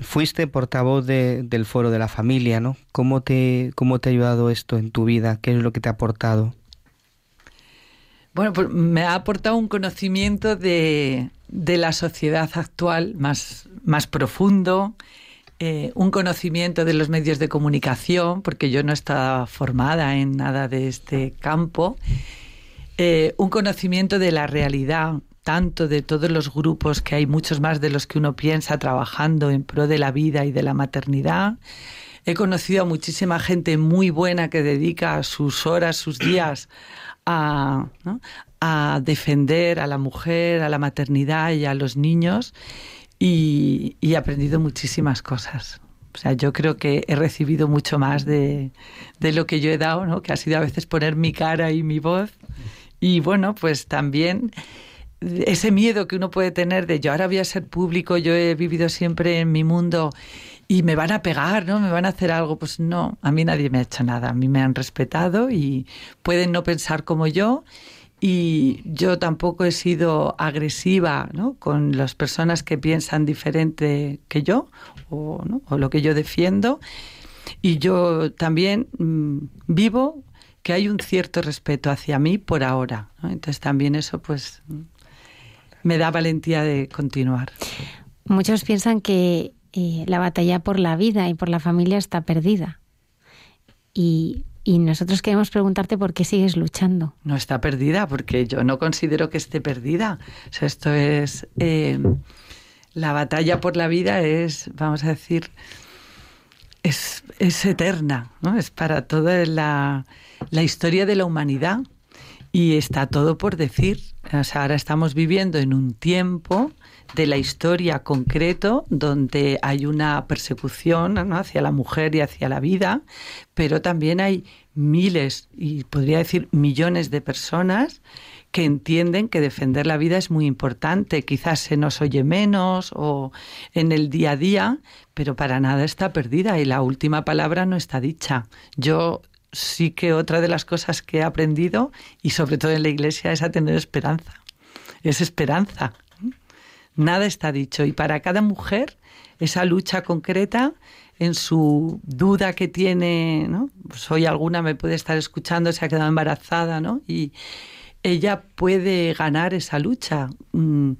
fuiste portavoz del foro de la familia, ¿no? ¿Cómo te, ¿Cómo te ha ayudado esto en tu vida? ¿Qué es lo que te ha aportado? Bueno, pues me ha aportado un conocimiento de, la sociedad actual más, más profundo, eh, un conocimiento de los medios de comunicación, porque yo no estaba formada en nada de este campo, eh, un conocimiento de la realidad tanto de todos los grupos, que hay muchos más de los que uno piensa trabajando en pro de la vida y de la maternidad. He conocido a muchísima gente muy buena que dedica sus horas, sus días a, a defender a la mujer, a la maternidad y a los niños y, he aprendido muchísimas cosas. O sea, yo creo que he recibido mucho más de, de lo que yo he dado, ¿no? que ha sido a veces poner mi cara y mi voz. Y bueno, pues también ese miedo que uno puede tener de yo ahora voy a ser público, yo he vivido siempre en mi mundo y me van a pegar, ¿no? Me van a hacer algo. Pues no, a mí nadie me ha hecho nada. A mí me han respetado y pueden no pensar como yo. Y yo tampoco he sido agresiva ¿no? con las personas que piensan diferente que yo o, o lo que yo defiendo. Y yo también mm, vivo que hay un cierto respeto hacia mí por ahora. Entonces también eso pues me da valentía de continuar. Muchos piensan que eh, la batalla por la vida y por la familia está perdida. Y, nosotros queremos preguntarte por qué sigues luchando. No está perdida, porque yo no considero que esté perdida. esto es. Eh, la batalla por la vida es, vamos a decir, es, es eterna, ¿no? Es para toda la, la historia de la humanidad. Y está todo por decir. ahora estamos viviendo en un tiempo de la historia concreto donde hay una persecución hacia la mujer y hacia la vida, pero también hay miles y podría decir millones de personas que entienden que defender la vida es muy importante. Quizás se nos oye menos o en el día a día, pero para nada está perdida y la última palabra no está dicha. Yo sí que otra de las cosas que he aprendido, y sobre todo en la iglesia, es a tener esperanza. Es esperanza. Nada está dicho. Y para cada mujer, esa lucha concreta en su duda que tiene, ¿no? Pues hoy alguna me puede estar escuchando, se ha quedado embarazada, ¿no? Y ella puede ganar esa lucha. Mm,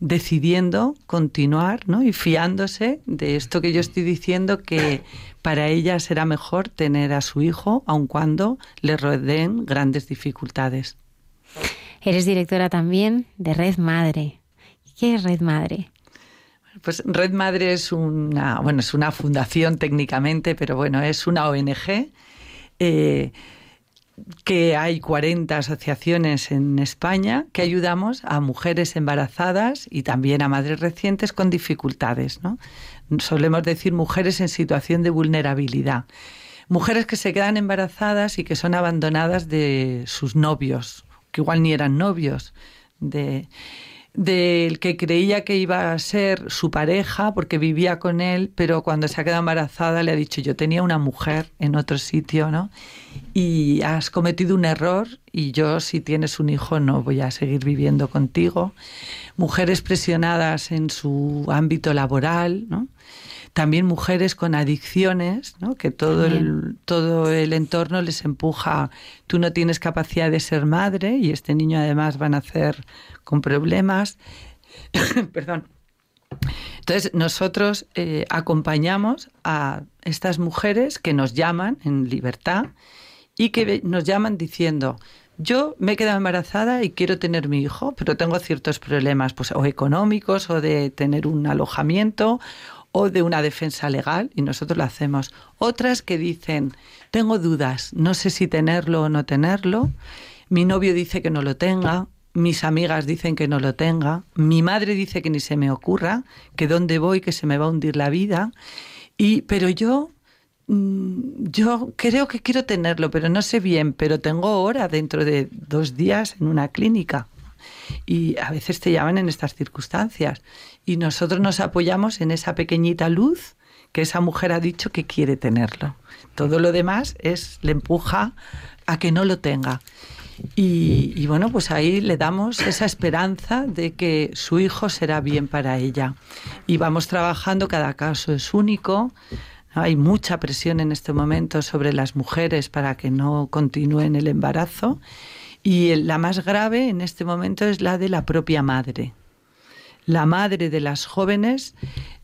decidiendo continuar ¿no? y fiándose de esto que yo estoy diciendo que para ella será mejor tener a su hijo aun cuando le rodeen grandes dificultades. Eres directora también de Red Madre. ¿Qué es Red Madre? Pues Red Madre es una, bueno, es una fundación técnicamente, pero bueno, es una ONG. Eh, que hay 40 asociaciones en España que ayudamos a mujeres embarazadas y también a madres recientes con dificultades. ¿no? Solemos decir mujeres en situación de vulnerabilidad. Mujeres que se quedan embarazadas y que son abandonadas de sus novios, que igual ni eran novios, de del que creía que iba a ser su pareja porque vivía con él, pero cuando se ha quedado embarazada le ha dicho yo tenía una mujer en otro sitio, ¿no? Y has cometido un error y yo si tienes un hijo no voy a seguir viviendo contigo. Mujeres presionadas en su ámbito laboral, ¿no? También mujeres con adicciones, ¿no? que todo el, todo el entorno les empuja, tú no tienes capacidad de ser madre y este niño además va a nacer con problemas. [coughs] Perdón. Entonces, nosotros eh, acompañamos a estas mujeres que nos llaman en libertad y que nos llaman diciendo, yo me he quedado embarazada y quiero tener mi hijo, pero tengo ciertos problemas, pues o económicos, o de tener un alojamiento, o de una defensa legal, y nosotros lo hacemos. Otras que dicen, tengo dudas, no sé si tenerlo o no tenerlo, mi novio dice que no lo tenga, mis amigas dicen que no lo tenga, mi madre dice que ni se me ocurra, que dónde voy, que se me va a hundir la vida, y pero yo Mm, yo creo que quiero tenerlo, pero no sé bien, pero tengo hora dentro de dos días en una clínica. Y a veces te llaman en estas circunstancias. Y nosotros nos apoyamos en esa pequeñita luz que esa mujer ha dicho que quiere tenerlo. Todo lo demás es le empuja a que no lo tenga. Y, y, bueno, pues ahí le damos esa esperanza de que su hijo será bien para ella. Y vamos trabajando, cada caso es único, hay mucha presión en este momento sobre las mujeres para que no continúen el embarazo y la más grave en este momento es la de la propia madre. La madre de las jóvenes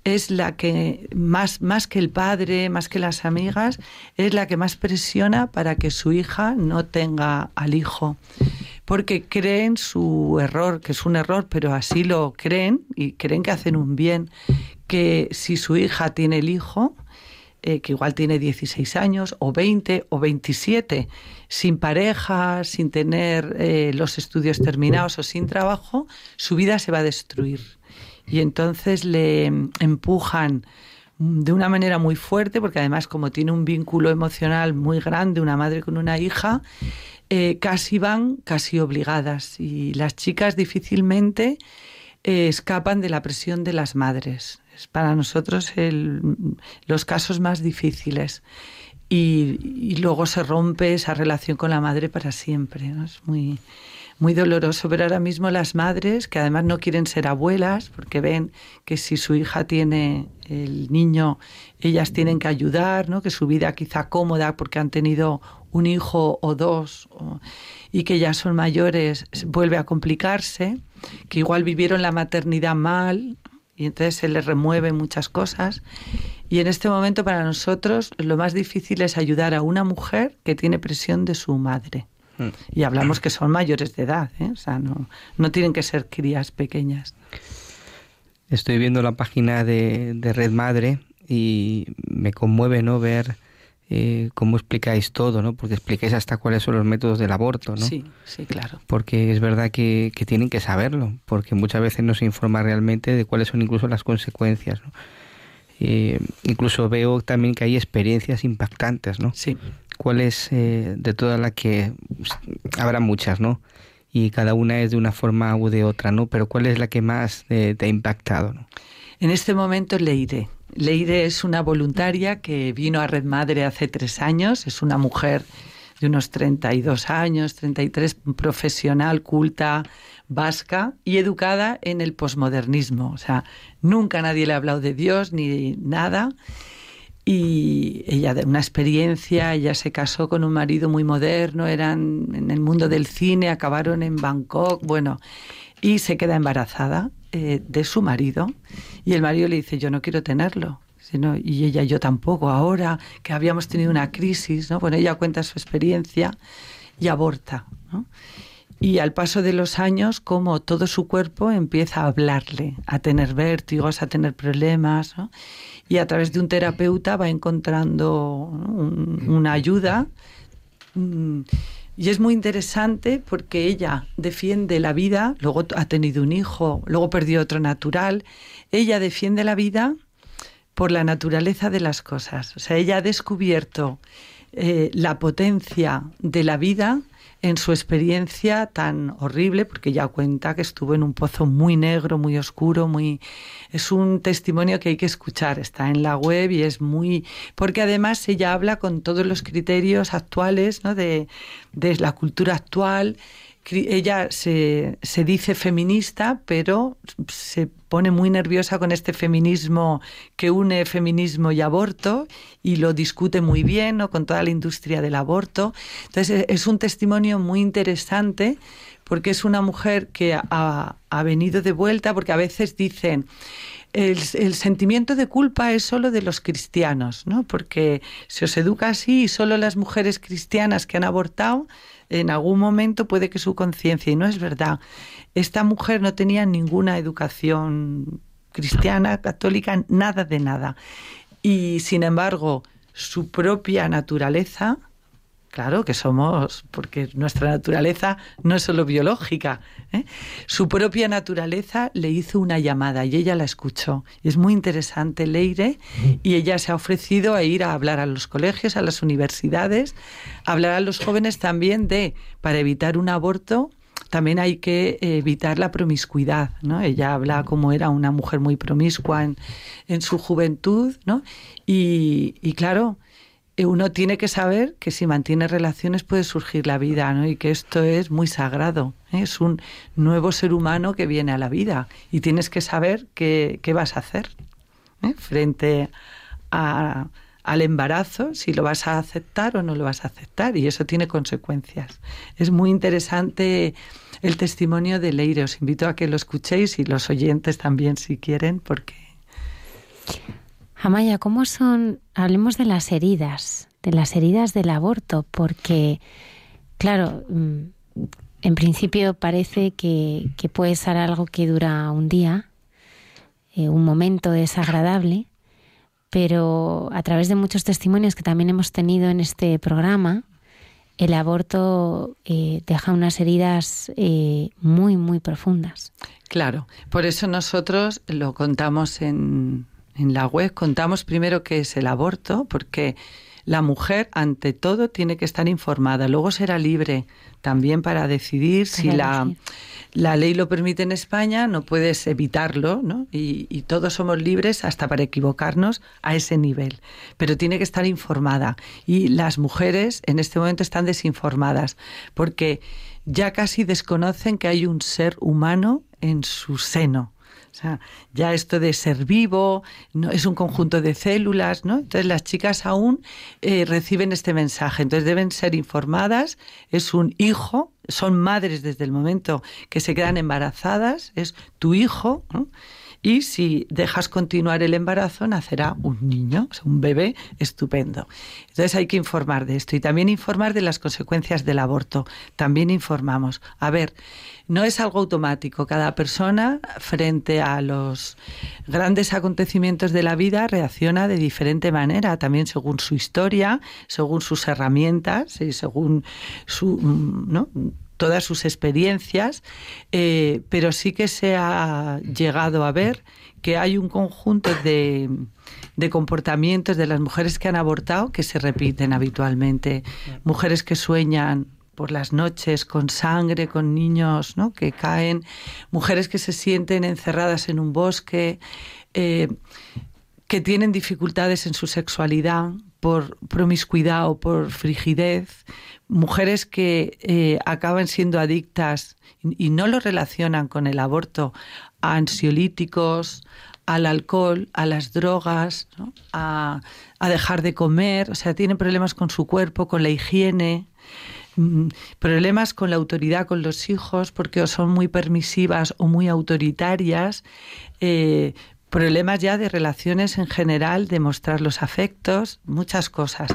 es la que más, más que el padre, más que las amigas, es la que más presiona para que su hija no tenga al hijo. Porque creen su error, que es un error, pero así lo creen y creen que hacen un bien, que si su hija tiene el hijo, eh, que igual tiene 16 años o 20 o 27, sin pareja, sin tener eh, los estudios terminados o sin trabajo, su vida se va a destruir. Y entonces le empujan de una manera muy fuerte, porque además como tiene un vínculo emocional muy grande, una madre con una hija, eh, casi van casi obligadas y las chicas difícilmente escapan de la presión de las madres para nosotros los casos más difíciles. Y, luego se rompe esa relación con la madre para siempre. Es muy, muy doloroso ver ahora mismo las madres que además no quieren ser abuelas porque ven que si su hija tiene el niño, ellas tienen que ayudar, ¿no? que su vida quizá cómoda porque han tenido un hijo o dos y que ya son mayores vuelve a complicarse, que igual vivieron la maternidad mal y entonces se le remueven muchas cosas. Y en este momento para nosotros lo más difícil es ayudar a una mujer que tiene presión de su madre. Y hablamos que son mayores de edad, ¿eh? o sea, no, no tienen que ser crías pequeñas. Estoy viendo la página de, de Red Madre y me conmueve no ver eh, cómo explicáis todo, ¿no? Porque explicáis hasta cuáles son los métodos del aborto, ¿no? Sí, sí, claro. Porque es verdad que, tienen que saberlo, porque muchas veces no se informa realmente de cuáles son incluso las consecuencias, ¿no? Eh, incluso veo también que hay experiencias impactantes, ¿no? Sí. ¿Cuáles eh, de todas las que habrá muchas, ¿no? Y cada una es de una forma u de otra, ¿no? Pero ¿cuál es la que más te ha impactado? ¿no? En este momento Leire. Leire es una voluntaria que vino a Red Madre hace tres años. Es una mujer de unos 32 años, 33, profesional, culta, vasca y educada en el posmodernismo. O sea, nunca nadie le ha hablado de Dios ni nada. Y ella de una experiencia, ella se casó con un marido muy moderno, eran en el mundo del cine, acabaron en Bangkok, bueno, y se queda embarazada eh, de su marido y el marido le dice, yo no quiero tenerlo. Sino, y ella, yo tampoco, ahora que habíamos tenido una crisis, ¿no? Bueno, ella cuenta su experiencia y aborta, Y al paso de los años, como todo su cuerpo empieza a hablarle, a tener vértigos, a tener problemas, y a través de un terapeuta va encontrando una ayuda. Mm, y es muy interesante porque ella defiende la vida, luego ha tenido un hijo, luego perdió otro natural. Ella defiende la vida por la naturaleza de las cosas. O sea, ella ha descubierto eh, la potencia de la vida en su experiencia tan horrible, porque ella cuenta que estuvo en un pozo muy negro, muy oscuro, muy es un testimonio que hay que escuchar, está en la web y es muy porque además ella habla con todos los criterios actuales, ¿no? de, de la cultura actual ella se, se, dice feminista, pero se pone muy nerviosa con este feminismo que une feminismo y aborto y lo discute muy bien ¿no? con toda la industria del aborto. Entonces es un testimonio muy interesante porque es una mujer que ha, ha venido de vuelta, porque a veces dicen, el, sentimiento de culpa es solo de los cristianos, ¿no? Porque se os educa así y solo las mujeres cristianas que han abortado en algún momento puede que su conciencia, y no es verdad. Esta mujer no tenía ninguna educación cristiana, católica, nada de nada. Y sin embargo, su propia naturaleza Claro que somos, porque nuestra naturaleza no es solo biológica. ¿eh? Su propia naturaleza le hizo una llamada y ella la escuchó. Es muy interesante Leire y ella se ha ofrecido a ir a hablar a los colegios, a las universidades, a hablar a los jóvenes también de, para evitar un aborto, también hay que evitar la promiscuidad, ¿no? Ella habla como era una mujer muy promiscua en, su juventud, ¿no? Y, y claro, uno tiene que saber que si mantiene relaciones puede surgir la vida, ¿no? Y que esto es muy sagrado. ¿eh? Es un nuevo ser humano que viene a la vida y tienes que saber qué, vas a hacer ¿eh? frente al embarazo, si lo vas a aceptar o no lo vas a aceptar, y eso tiene consecuencias. Es muy interesante el testimonio de Leire. Os invito a que lo escuchéis y los oyentes también, si quieren, porque Amaya, ¿cómo son? Hablemos de las heridas, de las heridas del aborto, porque, claro, mm, en principio parece que, puede ser algo que dura un día, eh, un momento desagradable, pero a través de muchos testimonios que también hemos tenido en este programa, el aborto eh, deja unas heridas eh, muy, muy profundas. Claro, por eso nosotros lo contamos en, en la web contamos primero qué es el aborto, porque la mujer, ante todo, tiene que estar informada. Luego será libre también para decidir si la, la, ley lo permite en España, no puedes evitarlo, ¿no? Y, y, todos somos libres hasta para equivocarnos a ese nivel. Pero tiene que estar informada. Y las mujeres en este momento están desinformadas porque ya casi desconocen que hay un ser humano en su seno o sea, ya esto de ser vivo no es un conjunto de células, ¿no? Entonces las chicas aún eh, reciben este mensaje, entonces deben ser informadas. Es un hijo, son madres desde el momento que se quedan embarazadas, es tu hijo. y si dejas continuar el embarazo nacerá un niño, un bebé estupendo. Entonces hay que informar de esto y también informar de las consecuencias del aborto. También informamos. A ver, no es algo automático. Cada persona frente a los grandes acontecimientos de la vida reacciona de diferente manera, también según su historia, según sus herramientas y según su, mm, ¿no? todas sus experiencias, eh, pero sí que se ha llegado a ver que hay un conjunto de, de, comportamientos de las mujeres que han abortado que se repiten habitualmente. Mujeres que sueñan por las noches con sangre, con niños ¿no? que caen, mujeres que se sienten encerradas en un bosque, eh, que tienen dificultades en su sexualidad por promiscuidad o por frigidez, mujeres que eh, acaban siendo adictas y, no lo relacionan con el aborto, a ansiolíticos, al alcohol, a las drogas, a, a, dejar de comer, o sea, tienen problemas con su cuerpo, con la higiene, problemas con la autoridad con los hijos, porque son muy permisivas o muy autoritarias, eh, problemas ya de relaciones en general, de mostrar los afectos, muchas cosas.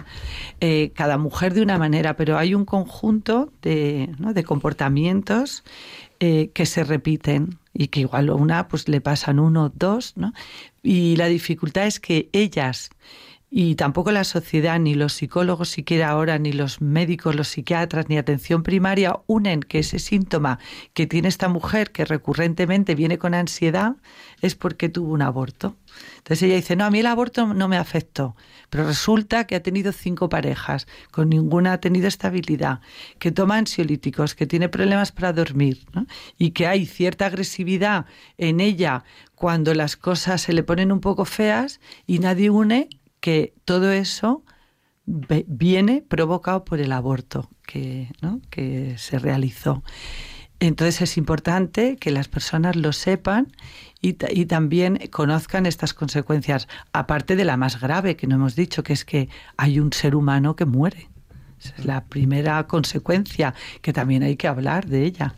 Eh, cada mujer de una manera, pero hay un conjunto de, de comportamientos eh, que se repiten y que igual a una pues le pasan uno o dos, ¿no? Y la dificultad es que ellas y tampoco la sociedad, ni los psicólogos siquiera ahora, ni los médicos, los psiquiatras, ni atención primaria unen que ese síntoma que tiene esta mujer que recurrentemente viene con ansiedad es porque tuvo un aborto. Entonces ella dice, no, a mí el aborto no me afectó, pero resulta que ha tenido cinco parejas, con ninguna ha tenido estabilidad, que toma ansiolíticos, que tiene problemas para dormir, y que hay cierta agresividad en ella cuando las cosas se le ponen un poco feas y nadie une que todo eso viene provocado por el aborto que, que se realizó. Entonces es importante que las personas lo sepan y, también conozcan estas consecuencias, aparte de la más grave que no hemos dicho, que es que hay un ser humano que muere. Esa es la primera consecuencia, que también hay que hablar de ella.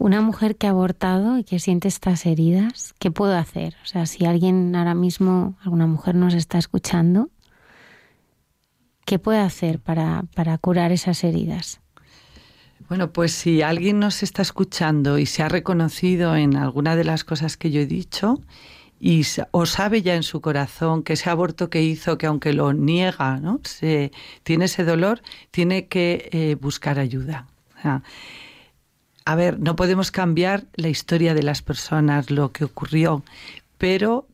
Una mujer que ha abortado y que siente estas heridas, ¿qué puedo hacer? O sea, si alguien ahora mismo, alguna mujer nos está escuchando, ¿qué puede hacer para, para curar esas heridas? Bueno, pues si alguien nos está escuchando y se ha reconocido en alguna de las cosas que yo he dicho, y o sabe ya en su corazón que ese aborto que hizo, que aunque lo niega, ¿no? Tiene ese dolor, tiene que eh, buscar ayuda. A ver, no podemos cambiar la historia de las personas, lo que ocurrió, pero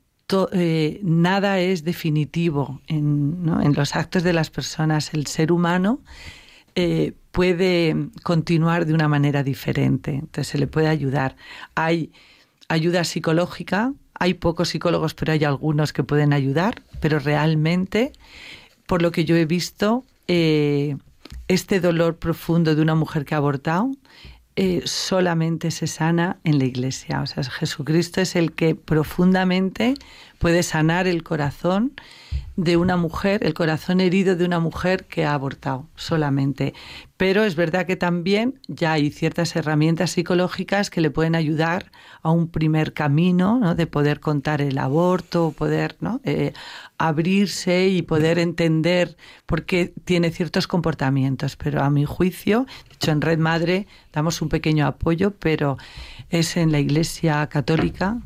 eh, nada es definitivo en, los actos de las personas. El ser humano eh, puede continuar de una manera diferente. Entonces se le puede ayudar. Hay ayuda psicológica, hay pocos psicólogos, pero hay algunos que pueden ayudar, pero realmente, por lo que yo he visto, eh, este dolor profundo de una mujer que ha abortado eh, solamente se sana en la iglesia. O sea, Jesucristo es el que profundamente puede sanar el corazón de una mujer, el corazón herido de una mujer que ha abortado solamente. Pero es verdad que también ya hay ciertas herramientas psicológicas que le pueden ayudar a un primer camino ¿no? de poder contar el aborto, poder ¿no? Eh, abrirse y poder entender por qué tiene ciertos comportamientos. Pero a mi juicio, de hecho en Red Madre damos un pequeño apoyo, pero es en la Iglesia Católica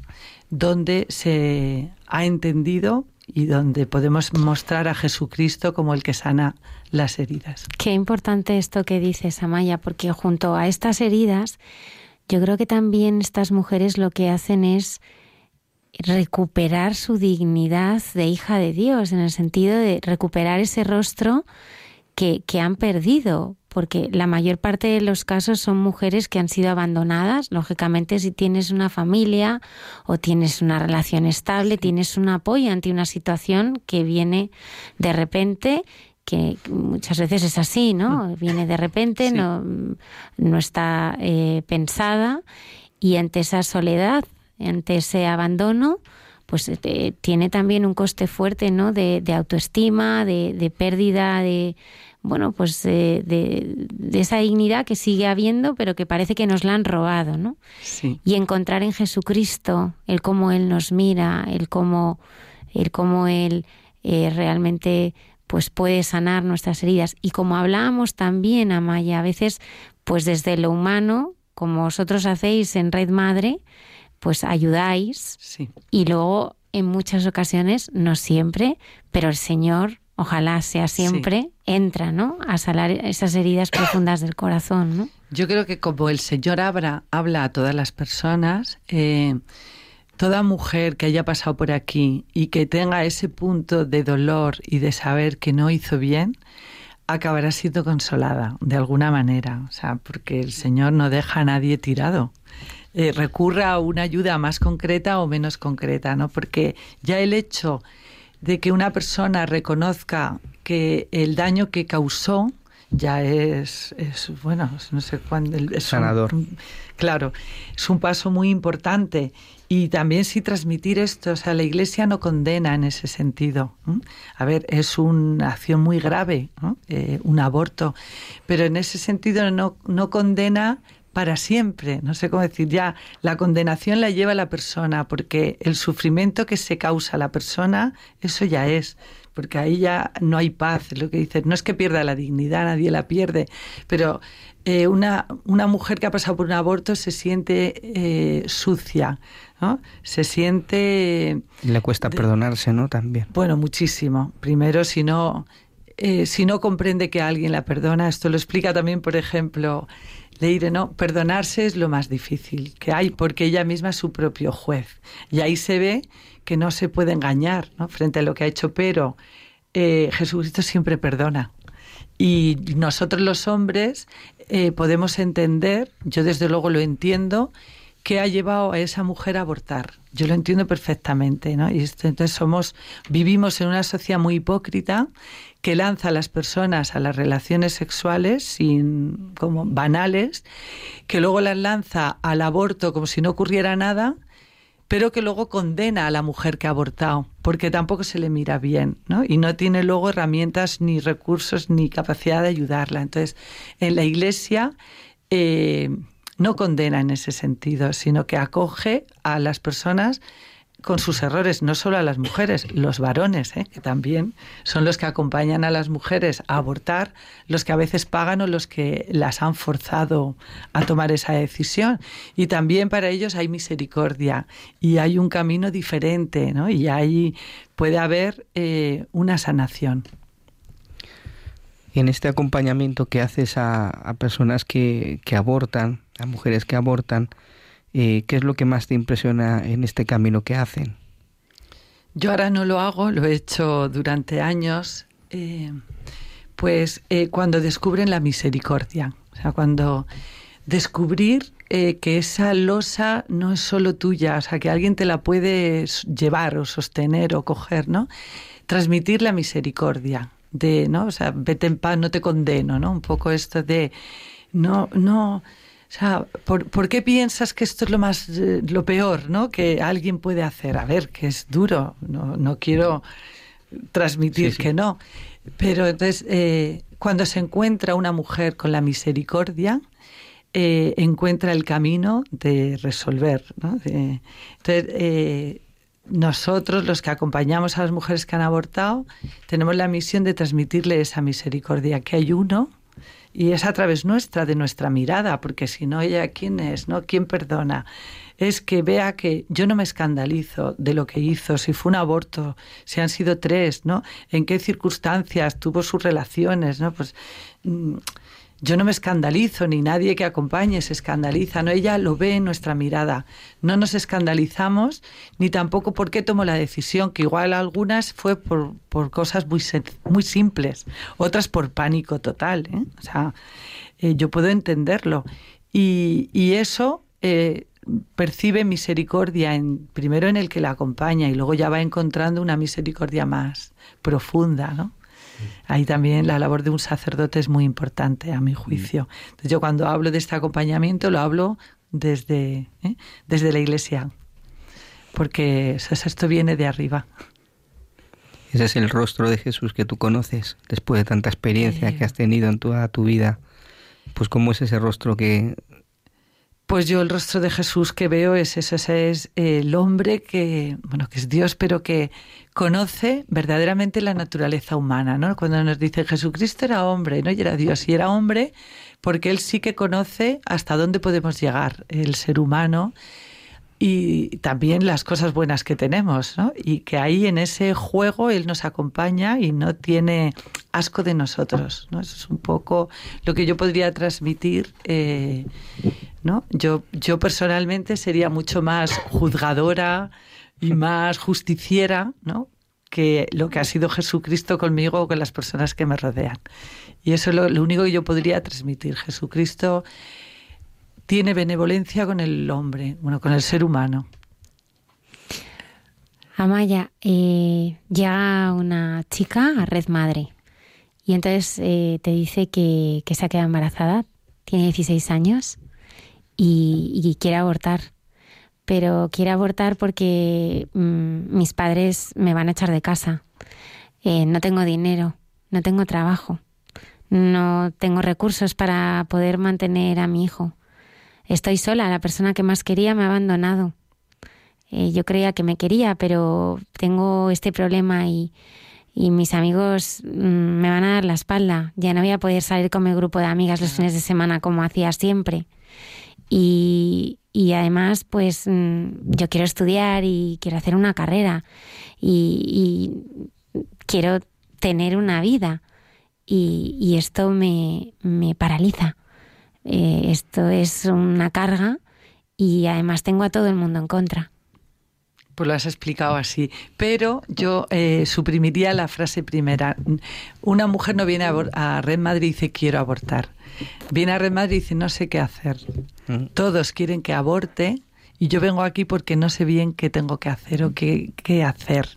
donde se ha entendido y donde podemos mostrar a Jesucristo como el que sana las heridas. Qué importante esto que dices, Amaya, porque junto a estas heridas, yo creo que también estas mujeres lo que hacen es recuperar su dignidad de hija de Dios, en el sentido de recuperar ese rostro que, que han perdido, porque la mayor parte de los casos son mujeres que han sido abandonadas. Lógicamente, si tienes una familia o tienes una relación estable, tienes un apoyo ante una situación que viene de repente que muchas veces es así, ¿no? Mm. Viene de repente, no, no está eh, pensada y ante esa soledad, ante ese abandono, pues eh, tiene también un coste fuerte, ¿no? De, de autoestima, de, de pérdida de bueno, pues de, esa dignidad que sigue habiendo, pero que parece que nos la han robado, ¿no? Sí. Y encontrar en Jesucristo el cómo Él nos mira, el cómo, el cómo Él eh, realmente pues puede sanar nuestras heridas. Y como hablábamos también, Amaya, a veces, pues desde lo humano, como vosotros hacéis en Red Madre, pues ayudáis. Sí. Y luego, en muchas ocasiones, no siempre, pero el Señor ojalá sea siempre, entra, ¿no? A salar esas heridas profundas del corazón, ¿no? Yo creo que como el Señor habla, habla a todas las personas, eh, toda mujer que haya pasado por aquí y que tenga ese punto de dolor y de saber que no hizo bien, acabará siendo consolada de alguna manera, o sea, porque el Señor no deja a nadie tirado. Eh, recurra a una ayuda más concreta o menos concreta, ¿no? Porque ya el hecho de que una persona reconozca que el daño que causó ya es, es bueno, no sé cuándo. Es Sanador. claro, es un paso muy importante. Y también sí transmitir esto, o sea, la Iglesia no condena en ese sentido. A ver, es una acción muy grave, eh, un aborto, pero en ese sentido no, no condena para siempre. No sé cómo decir, ya la condenación la lleva la persona, porque el sufrimiento que se causa a la persona, eso ya es, porque ahí ya no hay paz, lo que dices. No es que pierda la dignidad, nadie la pierde, pero eh, una, una mujer que ha pasado por un aborto se siente eh, sucia, ¿no? Se siente... Le cuesta perdonarse, ¿no? También. Bueno, muchísimo. Primero, si no... Eh, si no comprende que alguien la perdona, esto lo explica también, por ejemplo, Leire, no, perdonarse es lo más difícil que hay, porque ella misma es su propio juez. Y ahí se ve que no se puede engañar ¿no? frente a lo que ha hecho, pero eh, Jesucristo siempre perdona. Y nosotros los hombres eh, podemos entender, yo desde luego lo entiendo, qué ha llevado a esa mujer a abortar. Yo lo entiendo perfectamente, ¿no? Y entonces somos, vivimos en una sociedad muy hipócrita que lanza a las personas a las relaciones sexuales sin, como banales, que luego las lanza al aborto como si no ocurriera nada, pero que luego condena a la mujer que ha abortado, porque tampoco se le mira bien, ¿no? Y no tiene luego herramientas, ni recursos, ni capacidad de ayudarla. Entonces, en la iglesia eh, no condena en ese sentido, sino que acoge a las personas con sus errores, no solo a las mujeres, los varones, ¿eh? que también son los que acompañan a las mujeres a abortar, los que a veces pagan o los que las han forzado a tomar esa decisión. Y también para ellos hay misericordia y hay un camino diferente, ¿no? Y ahí puede haber eh, una sanación. En este acompañamiento que haces a, a personas que, que abortan, a mujeres que abortan, eh, ¿Qué es lo que más te impresiona en este camino que hacen? Yo ahora no lo hago, lo he hecho durante años, eh, pues eh, cuando descubren la misericordia, o sea, cuando descubrir que esa losa no es solo tuya, o sea, que alguien te la puede llevar o sostener o coger, ¿no? Transmitir la misericordia, de, ¿no? O sea, vete en paz, no te condeno, ¿no? Un poco esto de, no, no, o sea, ¿por, qué piensas que esto es lo más, eh, lo peor, ¿no? Que alguien puede hacer. A ver, que es duro. No, no quiero transmitir que no. Pero entonces, eh, cuando se encuentra una mujer con la misericordia, eh, encuentra el camino de resolver. ¿no? entonces, nosotros, los que acompañamos a las mujeres que han abortado, tenemos la misión de transmitirle esa misericordia, que hay uno y es a través nuestra, de nuestra mirada, porque si no, ella, ¿quién es? ¿No? ¿Quién perdona? Es que vea que yo no me escandalizo de lo que hizo, si fue un aborto, si han sido tres, ¿no? En qué circunstancias tuvo sus relaciones, ¿no? Pues mm, yo no me escandalizo, ni nadie que acompañe se escandaliza, ¿no? Ella lo ve en nuestra mirada. No nos escandalizamos, ni tampoco por qué tomó la decisión, que igual algunas fue por, por cosas muy, muy simples, otras por pánico total, ¿eh? O sea, eh, yo puedo entenderlo. Y, y eso eh, percibe misericordia en, primero en el que la acompaña y luego ya va encontrando una misericordia más profunda, ¿no? Ahí también la labor de un sacerdote es muy importante, a mi juicio. Entonces, yo cuando hablo de este acompañamiento lo hablo desde, ¿eh? desde la iglesia, porque esto viene de arriba. Ese es el rostro de Jesús que tú conoces después de tanta experiencia que has tenido en toda tu vida. Pues cómo es ese rostro que pues yo el rostro de Jesús que veo es ese, es el hombre que, bueno, que es Dios, pero que conoce verdaderamente la naturaleza humana, ¿no? Cuando nos dice Jesucristo era hombre, ¿no? Y era Dios, y era hombre porque él sí que conoce hasta dónde podemos llegar, el ser humano, y también las cosas buenas que tenemos, ¿no? Y que ahí en ese juego Él nos acompaña y no tiene asco de nosotros, ¿no? Eso es un poco lo que yo podría transmitir, eh, ¿no? Yo, yo personalmente sería mucho más juzgadora y más justiciera, ¿no? que lo que ha sido Jesucristo conmigo o con las personas que me rodean. Y eso es lo, lo único que yo podría transmitir. Jesucristo tiene benevolencia con el hombre, bueno, con el ser humano. Amaya, eh, llega una chica a Red Madre y entonces eh, te dice que, se ha quedado embarazada, tiene 16 años y, quiere abortar. Pero quiere abortar porque mm, mis padres me van a echar de casa. Eh, no tengo dinero, no tengo trabajo, no tengo recursos para poder mantener a mi hijo. Estoy sola, la persona que más quería me ha abandonado. Eh, yo creía que me quería, pero tengo este problema y, mis amigos mm, me van a dar la espalda. Ya no voy a poder salir con mi grupo de amigas los fines de semana como hacía siempre. Y, además, pues mm, yo quiero estudiar y quiero hacer una carrera y, quiero tener una vida. Y, esto me, me paraliza. Eh, esto es una carga y además tengo a todo el mundo en contra. Pues lo has explicado así. Pero yo eh, suprimiría la frase primera. Una mujer no viene a, Red Madrid y dice quiero abortar. Viene a Red Madrid y dice no sé qué hacer. Mm. Todos quieren que aborte y yo vengo aquí porque no sé bien qué tengo que hacer o qué, qué hacer.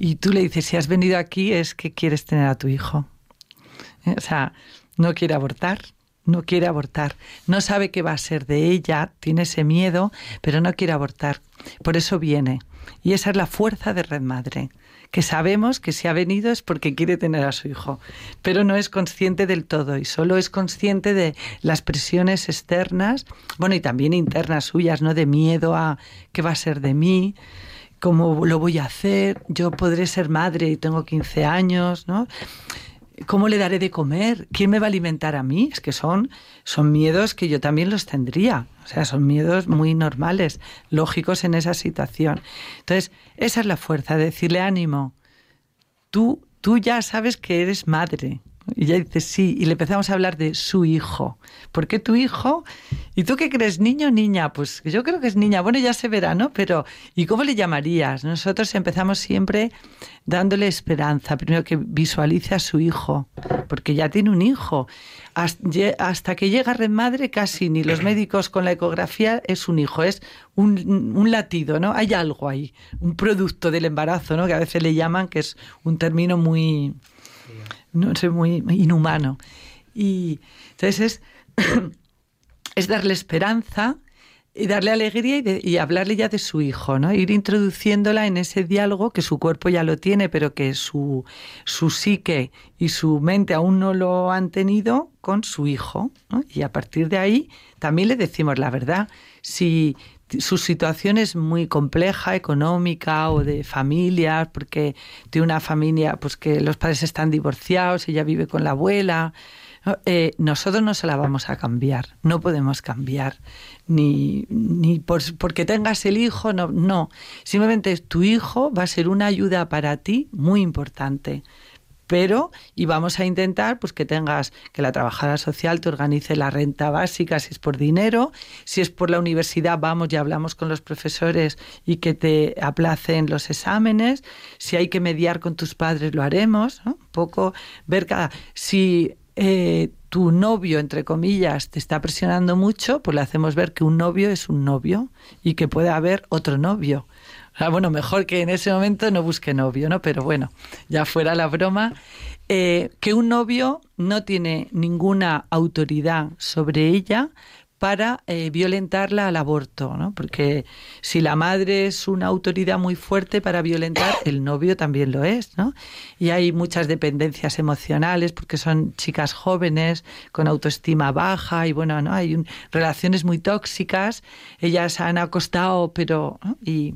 Y tú le dices, si has venido aquí es que quieres tener a tu hijo. O sea, no quiere abortar, no quiere abortar, no sabe qué va a ser de ella, tiene ese miedo, pero no quiere abortar. Por eso viene. Y esa es la fuerza de Red Madre, que sabemos que si ha venido es porque quiere tener a su hijo, pero no es consciente del todo y solo es consciente de las presiones externas, bueno, y también internas suyas, ¿no? De miedo a qué va a ser de mí, cómo lo voy a hacer, yo podré ser madre y tengo 15 años, ¿no? ¿Cómo le daré de comer? ¿Quién me va a alimentar a mí? Es que son, son miedos que yo también los tendría. O sea, son miedos muy normales, lógicos en esa situación. Entonces, esa es la fuerza, de decirle ánimo. Tú, tú ya sabes que eres madre. Y ella dice sí, y le empezamos a hablar de su hijo. ¿Por qué tu hijo? ¿Y tú qué crees, niño o niña? Pues yo creo que es niña. Bueno, ya se verá, ¿no? Pero, ¿y cómo le llamarías? Nosotros empezamos siempre dándole esperanza. Primero que visualice a su hijo, porque ya tiene un hijo. Hasta que llega Red Madre, casi ni los médicos con la ecografía es un hijo, es un, un latido, ¿no? Hay algo ahí, un producto del embarazo, ¿no? Que a veces le llaman, que es un término muy no sé, muy, inhumano. Y entonces es, [clears throat] es darle esperanza y darle alegría y, hablarle ya de su hijo, ¿no? Ir introduciéndola en ese diálogo que su cuerpo ya lo tiene, pero que su, su psique y su mente aún no lo han tenido con su hijo. Y a partir de ahí también le decimos la verdad. Si su situación es muy compleja, económica o de familia, porque tiene una familia pues que los padres están divorciados, ella vive con la abuela. Eh, nosotros no se la vamos a cambiar, no podemos cambiar, ni, ni por, porque tengas el hijo, no, no. Simplemente tu hijo va a ser una ayuda para ti muy importante pero y vamos a intentar pues que tengas que la trabajadora social te organice la renta básica si es por dinero, si es por la universidad vamos y hablamos con los profesores y que te aplacen los exámenes, si hay que mediar con tus padres lo haremos, un poco ver cada si eh, tu novio, entre comillas, te está presionando mucho, pues le hacemos ver que un novio es un novio y que puede haber otro novio. Ah, bueno, mejor que en ese momento no busque novio, ¿no? Pero bueno, ya fuera la broma, eh, que un novio no tiene ninguna autoridad sobre ella para eh, violentarla al aborto, ¿no? Porque si la madre es una autoridad muy fuerte para violentar, el novio también lo es, ¿no? Y hay muchas dependencias emocionales porque son chicas jóvenes con autoestima baja y bueno, ¿no? Hay relaciones muy tóxicas, ellas han acostado, pero y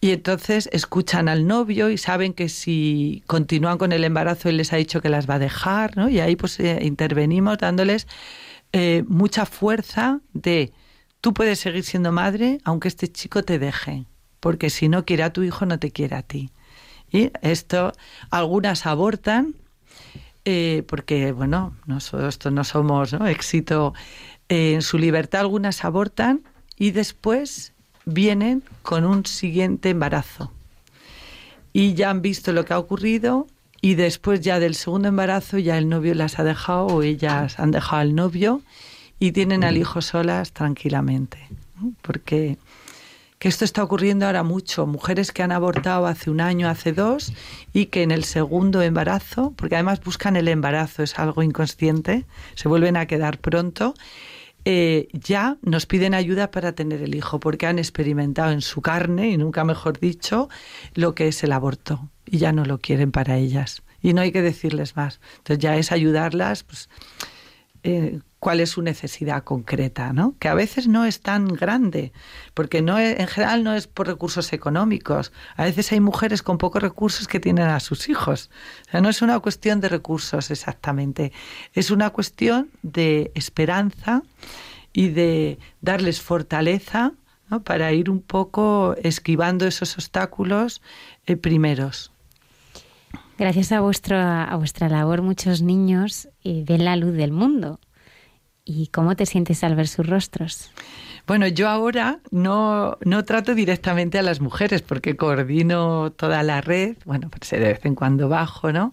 y entonces escuchan al novio y saben que si continúan con el embarazo él les ha dicho que las va a dejar, ¿no? Y ahí pues eh, intervenimos dándoles eh, mucha fuerza de tú puedes seguir siendo madre aunque este chico te deje, porque si no quiere a tu hijo no te quiere a ti. Y esto, algunas abortan, eh, porque bueno, nosotros no somos éxito en su libertad, algunas abortan y después vienen con un siguiente embarazo. Y ya han visto lo que ha ocurrido y después ya del segundo embarazo ya el novio las ha dejado o ellas han dejado al novio y tienen al hijo solas tranquilamente. Porque que esto está ocurriendo ahora mucho. Mujeres que han abortado hace un año, hace dos, y que en el segundo embarazo, porque además buscan el embarazo, es algo inconsciente, se vuelven a quedar pronto eh, ya nos piden ayuda para tener el hijo, porque han experimentado en su carne, y nunca mejor dicho, lo que es el aborto, y ya no lo quieren para ellas. Y no hay que decirles más. Entonces ya es ayudarlas, pues, eh, cuál es su necesidad concreta, ¿no? Que a veces no es tan grande, porque no en general no es por recursos económicos. A veces hay mujeres con pocos recursos que tienen a sus hijos. O sea, no es una cuestión de recursos exactamente, es una cuestión de esperanza y de darles fortaleza para ir un poco esquivando esos obstáculos eh, primeros. Gracias a, vuestro, a vuestra labor, muchos niños eh, ven la luz del mundo ¿Y cómo te sientes al ver sus rostros? Bueno, yo ahora no, no trato directamente a las mujeres porque coordino toda la red, bueno, pues de vez en cuando bajo, ¿no?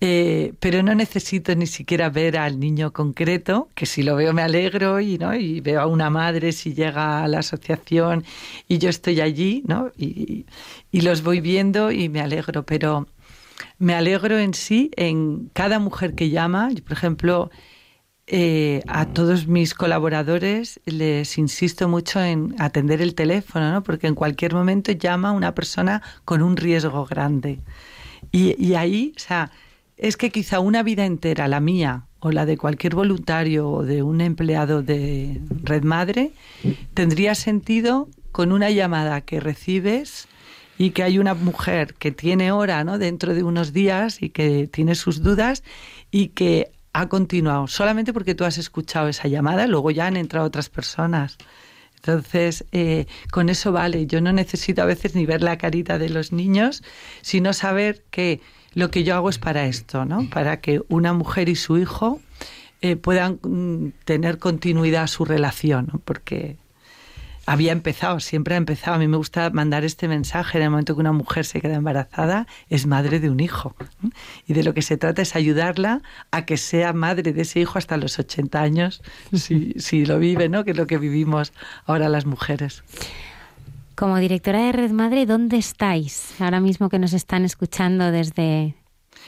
Eh, pero no necesito ni siquiera ver al niño concreto, que si lo veo me alegro y, ¿no? y veo a una madre si llega a la asociación y yo estoy allí ¿no? y, y los voy viendo y me alegro, pero me alegro en sí en cada mujer que llama. Yo, por ejemplo, eh, a todos mis colaboradores les insisto mucho en atender el teléfono, ¿no? porque en cualquier momento llama una persona con un riesgo grande. Y, y, ahí, o sea, es que quizá una vida entera, la mía o la de cualquier voluntario o de un empleado de Red Madre, tendría sentido con una llamada que recibes y que hay una mujer que tiene hora ¿no? dentro de unos días y que tiene sus dudas y que ha continuado solamente porque tú has escuchado esa llamada, luego ya han entrado otras personas. Entonces, eh, con eso vale. Yo no necesito a veces ni ver la carita de los niños, sino saber que lo que yo hago es para esto, ¿no? Para que una mujer y su hijo eh, puedan mm, tener continuidad su relación, ¿no? Porque había empezado, siempre ha empezado. A mí me gusta mandar este mensaje en el momento que una mujer se queda embarazada, es madre de un hijo. Y de lo que se trata es ayudarla a que sea madre de ese hijo hasta los 80 años, si, si lo vive, ¿no? que es lo que vivimos ahora las mujeres. Como directora de Red Madre, ¿dónde estáis ahora mismo que nos están escuchando desde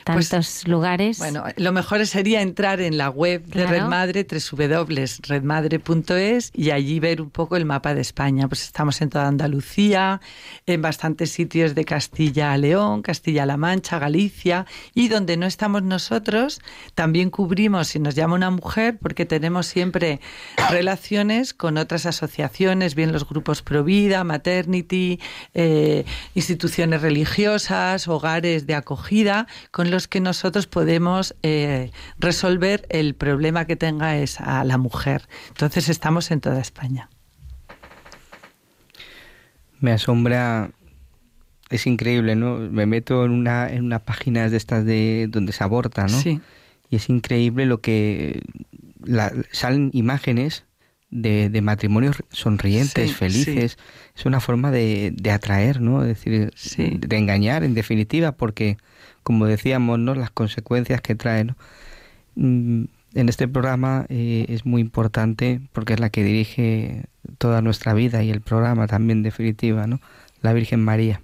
tantos pues, lugares. Bueno, lo mejor sería entrar en la web de Red Madre, www.redmadre.es, y allí ver un poco el mapa de España. Pues estamos en toda Andalucía, en bastantes sitios de Castilla a León, Castilla-La Mancha, Galicia, y donde no estamos nosotros, también cubrimos si nos llama una mujer, porque tenemos siempre relaciones con otras asociaciones, bien los grupos Provida, Maternity, eh, instituciones religiosas, hogares de acogida, con los que nosotros podemos eh, resolver el problema que tenga esa, la mujer. Entonces estamos en toda España. Me asombra, es increíble, ¿no? Me meto en una, en una página de estas de donde se aborta, ¿no? Sí. Y es increíble lo que salen imágenes de, de matrimonios sonrientes, felices. Es una forma de, de atraer, ¿no? Es decir, de engañar, en definitiva, porque como decíamos, ¿no? las consecuencias que trae. Mm, en este programa eh, es muy importante porque es la que dirige toda nuestra vida y el programa también definitiva, ¿no? La Virgen María.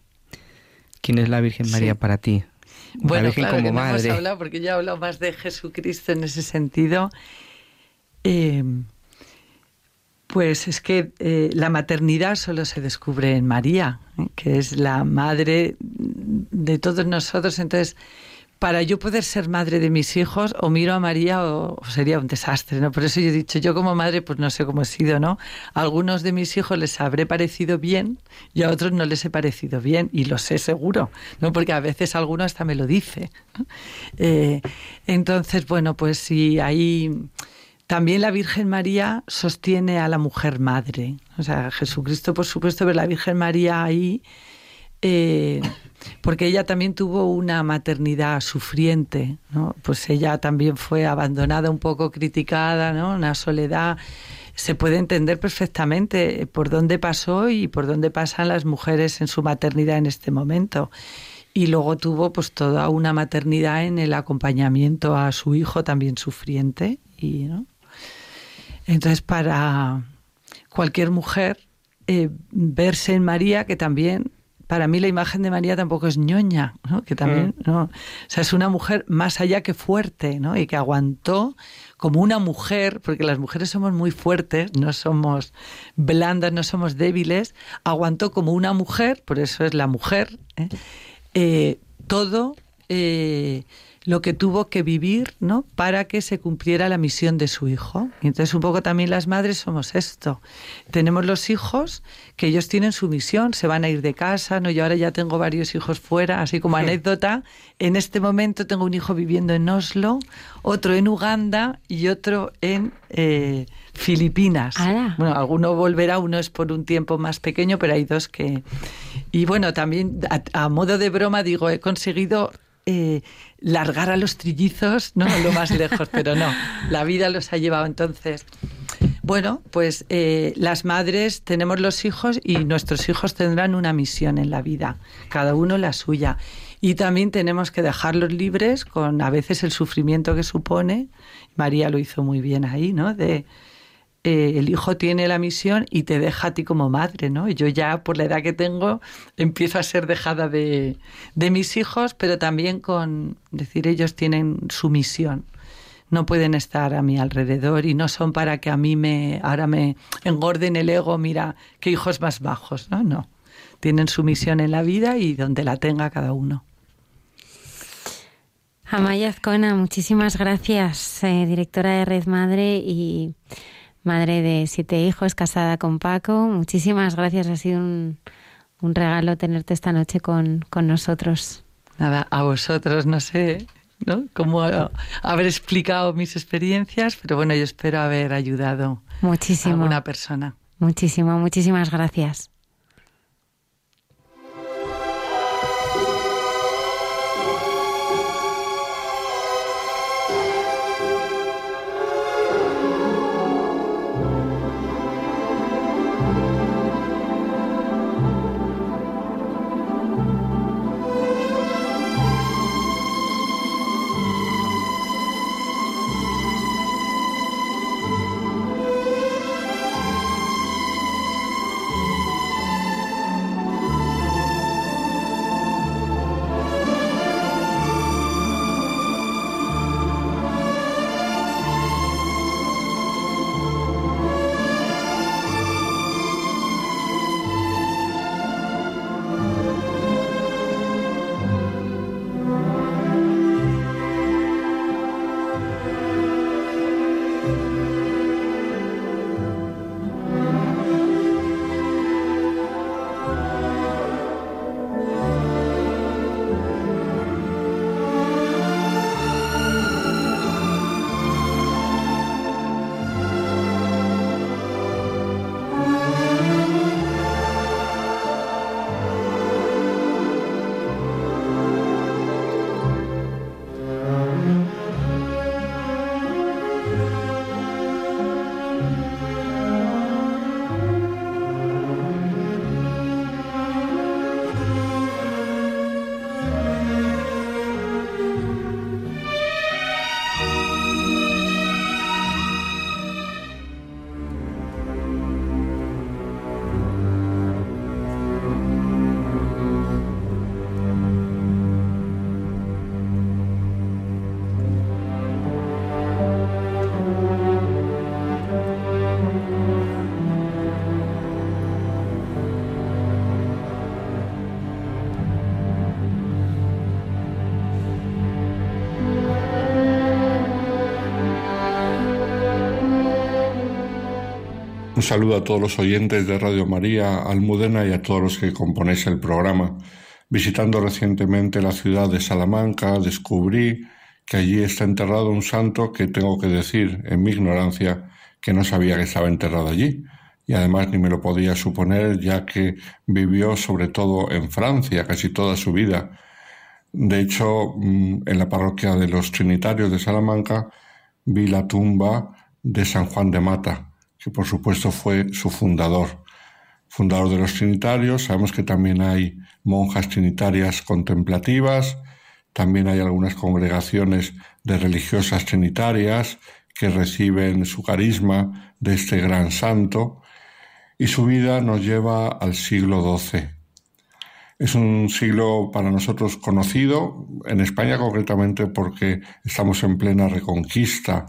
¿Quién es la Virgen María para ti? Bueno, la Virgen claro como que madre. hemos hablado porque yo he hablado más de Jesucristo en ese sentido. Eh, pues es que eh, la maternidad solo se descubre en María, ¿eh? que es la madre de todos nosotros. Entonces, para yo poder ser madre de mis hijos, o miro a María o, sería un desastre, ¿no? Por eso yo he dicho, yo como madre, pues no sé cómo he sido, ¿no? A algunos de mis hijos les habré parecido bien y a otros no les he parecido bien, y lo sé seguro, ¿no? Porque a veces alguno hasta me lo dice. Eh, entonces, bueno, pues si ahí... También la Virgen María sostiene a la mujer madre. O sea, Jesucristo, por supuesto, pero la Virgen María ahí, eh, porque ella también tuvo una maternidad sufriente, ¿no? Pues ella también fue abandonada, un poco criticada, ¿no? Una soledad. Se puede entender perfectamente por dónde pasó y por dónde pasan las mujeres en su maternidad en este momento y luego tuvo pues toda una maternidad en el acompañamiento a su hijo también sufriente y ¿no? Entonces, para cualquier mujer, eh, verse en María, que también, para mí la imagen de María tampoco es ñoña, ¿no? Que también, mm. ¿no? O sea, es una mujer más allá que fuerte, ¿no? Y que aguantó como una mujer, porque las mujeres somos muy fuertes, no somos blandas, no somos débiles, aguantó como una mujer, por eso es la mujer, ¿eh? Eh, todo lo que tuvo que vivir, ¿no? Para que se cumpliera la misión de su hijo. Y entonces un poco también las madres somos esto. Tenemos los hijos que ellos tienen su misión, se van a ir de casa, ¿no? Yo ahora ya tengo varios hijos fuera, así como anécdota. En este momento tengo un hijo viviendo en Oslo, otro en Uganda y otro en eh, Filipinas. Bueno, alguno volverá, uno es por un tiempo más pequeño, pero hay dos que... Y bueno, también a modo de broma digo, he conseguido eh, largar a los trillizos, no [laughs] lo más lejos, pero no, la vida los ha llevado entonces. Bueno, pues eh, las madres tenemos los hijos y nuestros hijos tendrán una misión en la vida, cada uno la suya. Y también tenemos que dejarlos libres con a veces el sufrimiento que supone. María lo hizo muy bien ahí, ¿no? De eh, el hijo tiene la misión y te deja a ti como madre, ¿no? Yo ya por la edad que tengo empiezo a ser dejada de, de mis hijos, pero también con decir ellos tienen su misión no pueden estar a mi alrededor y no son para que a mí me ahora me engorden el ego, mira, qué hijos más bajos, no, no. Tienen su misión en la vida y donde la tenga cada uno. Amaya Azcona, muchísimas gracias, eh, directora de Red Madre y madre de siete hijos, casada con Paco. Muchísimas gracias, ha sido un, un regalo tenerte esta noche con, con nosotros. Nada, a vosotros, no sé ¿no? Cómo haber explicado mis experiencias, pero bueno, yo espero haber ayudado Muchísimo. a alguna persona. Muchísimo, muchísimas gracias. Saludo a todos los oyentes de Radio María, Almudena y a todos los que componéis el programa. Visitando recientemente la ciudad de Salamanca, descubrí que allí está enterrado un santo que tengo que decir, en mi ignorancia, que no sabía que estaba enterrado allí. Y además ni me lo podía suponer, ya que vivió sobre todo en Francia casi toda su vida. De hecho, mm, en la parroquia de los Trinitarios de Salamanca vi la tumba de San Juan de Mata, que por supuesto fue su fundador. Fundador de los Trinitarios, sabemos que también hay monjas trinitarias contemplativas, también hay algunas congregaciones de religiosas trinitarias que reciben su carisma de este gran santo, y su vida nos lleva al siglo XII. Es un siglo para nosotros conocido, en España concretamente porque estamos en plena reconquista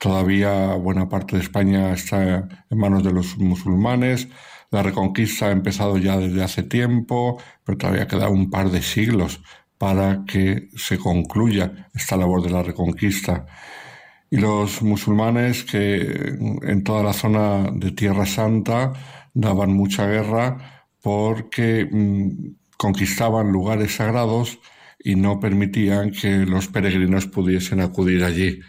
Todavía buena parte de España está en manos de los musulmanes. La reconquista ha empezado ya desde hace tiempo, pero todavía queda un par de siglos para que se concluya esta labor de la reconquista. Y los musulmanes que en toda la zona de Tierra Santa daban mucha guerra porque mm, conquistaban lugares sagrados y no permitían que los peregrinos pudiesen acudir allí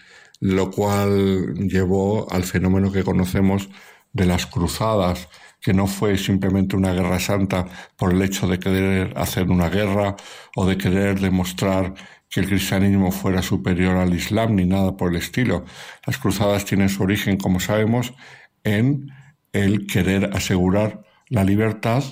lo cual llevó al fenómeno que conocemos de las cruzadas, que no fue simplemente una guerra santa por el hecho de querer hacer una guerra o de querer demostrar que el cristianismo fuera superior al Islam ni nada por el estilo. Las cruzadas tienen su origen, como sabemos, en el querer asegurar la libertad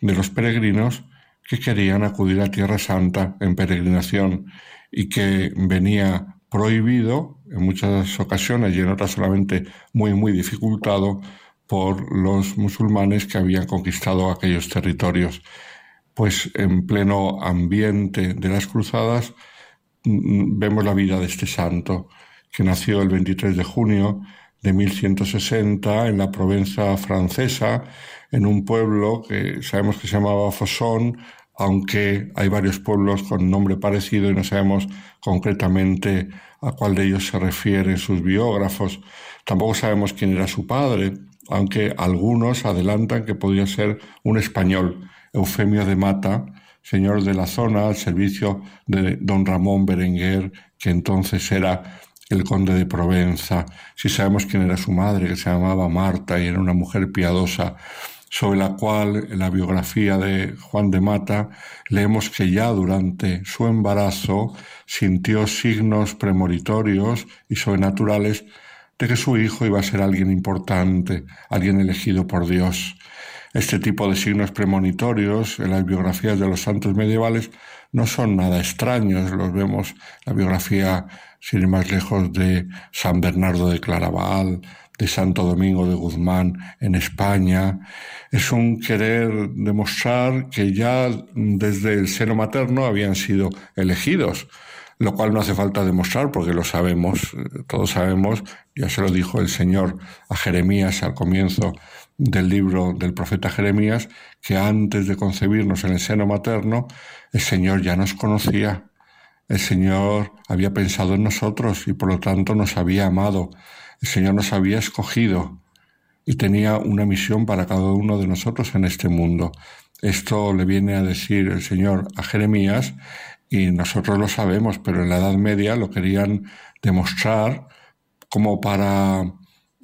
de los peregrinos que querían acudir a Tierra Santa en peregrinación y que venía prohibido en muchas ocasiones y en otras solamente muy, muy dificultado por los musulmanes que habían conquistado aquellos territorios. Pues en pleno ambiente de las cruzadas mm, vemos la vida de este santo, que nació el 23 de junio de 1160 en la Provenza francesa, en un pueblo que sabemos que se llamaba Fosson, aunque hay varios pueblos con nombre parecido y no sabemos concretamente a cuál de ellos se refieren sus biógrafos. Tampoco sabemos quién era su padre, aunque algunos adelantan que podría ser un español, Eufemio de Mata, señor de la zona al servicio de don Ramón Berenguer, que entonces era el conde de Provenza. Si sabemos quién era su madre, que se llamaba Marta y era una mujer piadosa, sobre la cual en la biografía de Juan de Mata leemos que ya durante su embarazo sintió signos premonitorios y sobrenaturales de que su hijo iba a ser alguien importante, alguien elegido por Dios. Este tipo de signos premonitorios en las biografías de los santos medievales no son nada extraños, los vemos en la biografía, sin ir más lejos, de San Bernardo de Claraval, de Santo Domingo de Guzmán en España, es un querer demostrar que ya desde el seno materno habían sido elegidos, lo cual no hace falta demostrar porque lo sabemos, todos sabemos, ya se lo dijo el Señor a Jeremías al comienzo del libro del profeta Jeremías, que antes de concebirnos en el seno materno, el Señor ya nos conocía, el Señor había pensado en nosotros y por lo tanto nos había amado el Señor nos había escogido y tenía una misión para cada uno de nosotros en este mundo. Esto le viene a decir el Señor a Jeremías y nosotros lo sabemos, pero en la Edad Media lo querían demostrar como para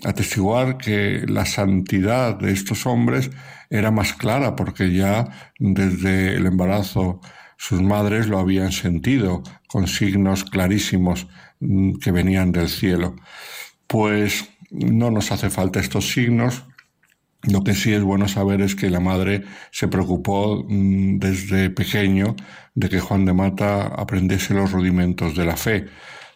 atestiguar que la santidad de estos hombres era más clara, porque ya desde el embarazo sus madres lo habían sentido con signos clarísimos mm, que venían del cielo pues no nos hace falta estos signos. Lo que sí es bueno saber es que la madre se preocupó mm, desde pequeño de que Juan de Mata aprendiese los rudimentos de la fe.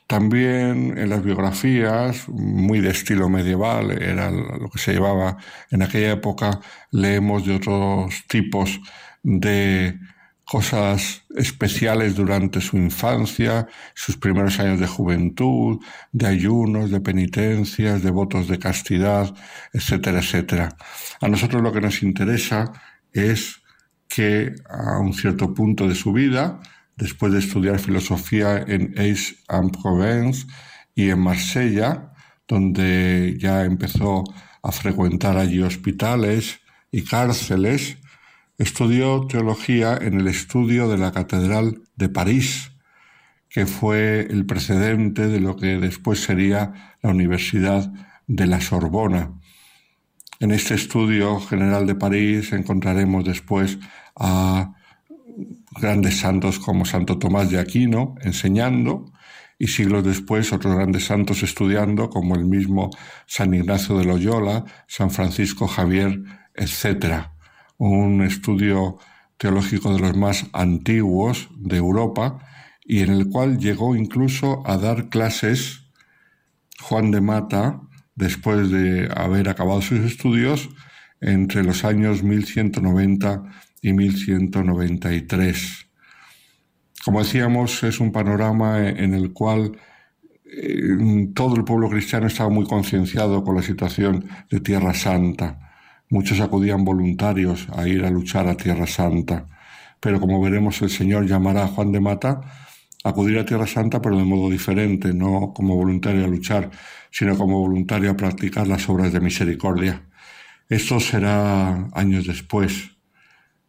También en las biografías, muy de estilo medieval, era lo que se llevaba en aquella época, leemos de otros tipos de cosas especiales durante su infancia, sus primeros años de juventud, de ayunos, de penitencias, de votos de castidad, etcétera, etcétera. A nosotros lo que nos interesa es que a un cierto punto de su vida, después de estudiar filosofía en Aix-en-Provence y en Marsella, donde ya empezó a frecuentar allí hospitales y cárceles, Estudió teología en el estudio de la Catedral de París, que fue el precedente de lo que después sería la Universidad de la Sorbona. En este estudio general de París encontraremos después a grandes santos como Santo Tomás de Aquino enseñando y siglos después otros grandes santos estudiando como el mismo San Ignacio de Loyola, San Francisco Javier, etc un estudio teológico de los más antiguos de Europa y en el cual llegó incluso a dar clases Juan de Mata después de haber acabado sus estudios entre los años 1190 y 1193. Como decíamos, es un panorama en el cual eh, todo el pueblo cristiano estaba muy concienciado con la situación de Tierra Santa Muchos acudían voluntarios a ir a luchar a Tierra Santa, pero como veremos el Señor llamará a Juan de Mata a acudir a Tierra Santa, pero de modo diferente, no como voluntario a luchar, sino como voluntario a practicar las obras de misericordia. Esto será años después.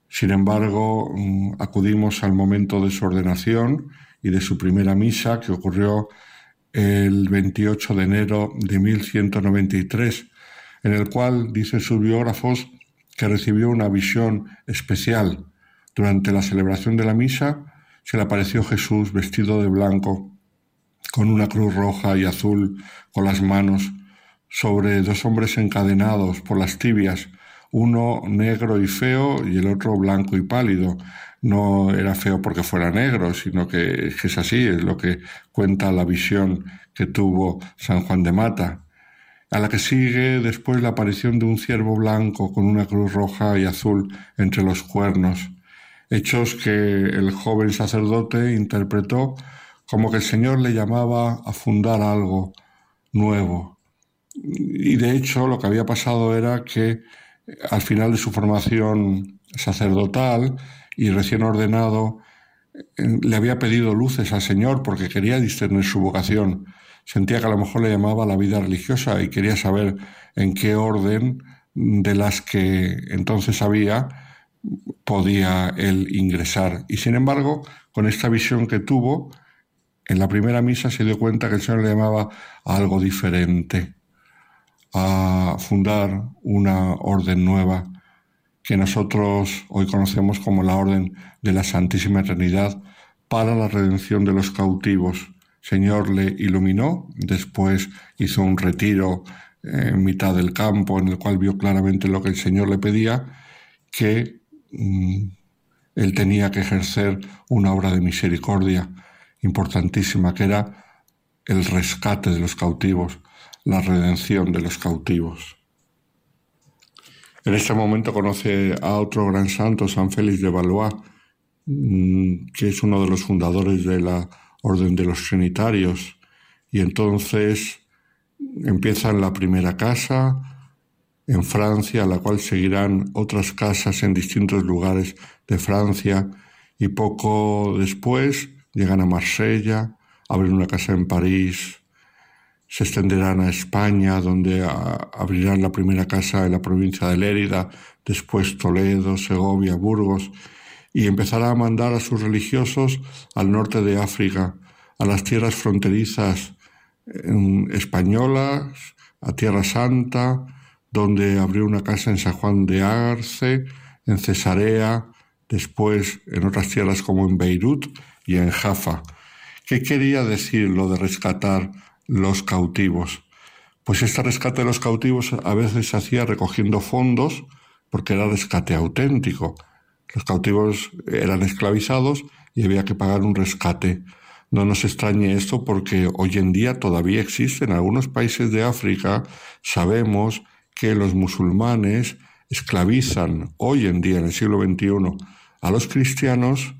Sin embargo, mm, acudimos al momento de su ordenación y de su primera misa, que ocurrió el 28 de enero de 1193, en el cual dicen sus biógrafos que recibió una visión especial. Durante la celebración de la misa se le apareció Jesús vestido de blanco, con una cruz roja y azul, con las manos sobre dos hombres encadenados por las tibias, uno negro y feo y el otro blanco y pálido. No era feo porque fuera negro, sino que, es así, es lo que cuenta la visión que tuvo San Juan de Mata. A la que sigue después la aparición de un ciervo blanco con una cruz roja y azul entre los cuernos, hechos que el joven sacerdote interpretó como que el Señor le llamaba a fundar algo nuevo. Y de hecho lo que había pasado era que al final de su formación sacerdotal y recién ordenado, le había pedido luces al Señor porque quería discernir su vocación. Sentía que a lo mejor le llamaba la vida religiosa y quería saber en qué orden de las que entonces había podía él ingresar. Y sin embargo, con esta visión que tuvo, en la primera misa se dio cuenta que el Señor le llamaba a algo diferente a fundar una orden nueva que nosotros hoy conocemos como la Orden de la Santísima Trinidad para la redención de los cautivos. Señor le iluminó, después hizo un retiro en mitad del campo en el cual vio claramente lo que el Señor le pedía, que mm, él tenía que ejercer una obra de misericordia importantísima, que era el rescate de los cautivos, la redención de los cautivos. En este momento conoce a otro gran santo, San Félix de Valois, mm, que es uno de los fundadores de la Orden de los Trinitarios, y entonces empieza en la primera casa en Francia, a la cual seguirán otras casas en distintos lugares de Francia, y poco después llegan a Marsella, abren una casa en París, se extenderán a España, donde abrirán la primera casa en la provincia de Lérida, después Toledo, Segovia, Burgos, y empezará a mandar a sus religiosos al norte de África, a las tierras fronterizas españolas, a Tierra Santa, donde abrió una casa en San Juan de Arce, en Cesarea, después en otras tierras como en Beirut y en Jaffa. ¿Qué quería decir lo de rescatar los cautivos. Pues este rescate de los cautivos a veces se hacía recogiendo fondos porque era rescate auténtico. Los cautivos eran esclavizados y había que pagar un rescate. No nos extrañe esto porque hoy en día todavía existe en algunos países de África, sabemos que los musulmanes esclavizan hoy en día, en el siglo XXI, a los cristianos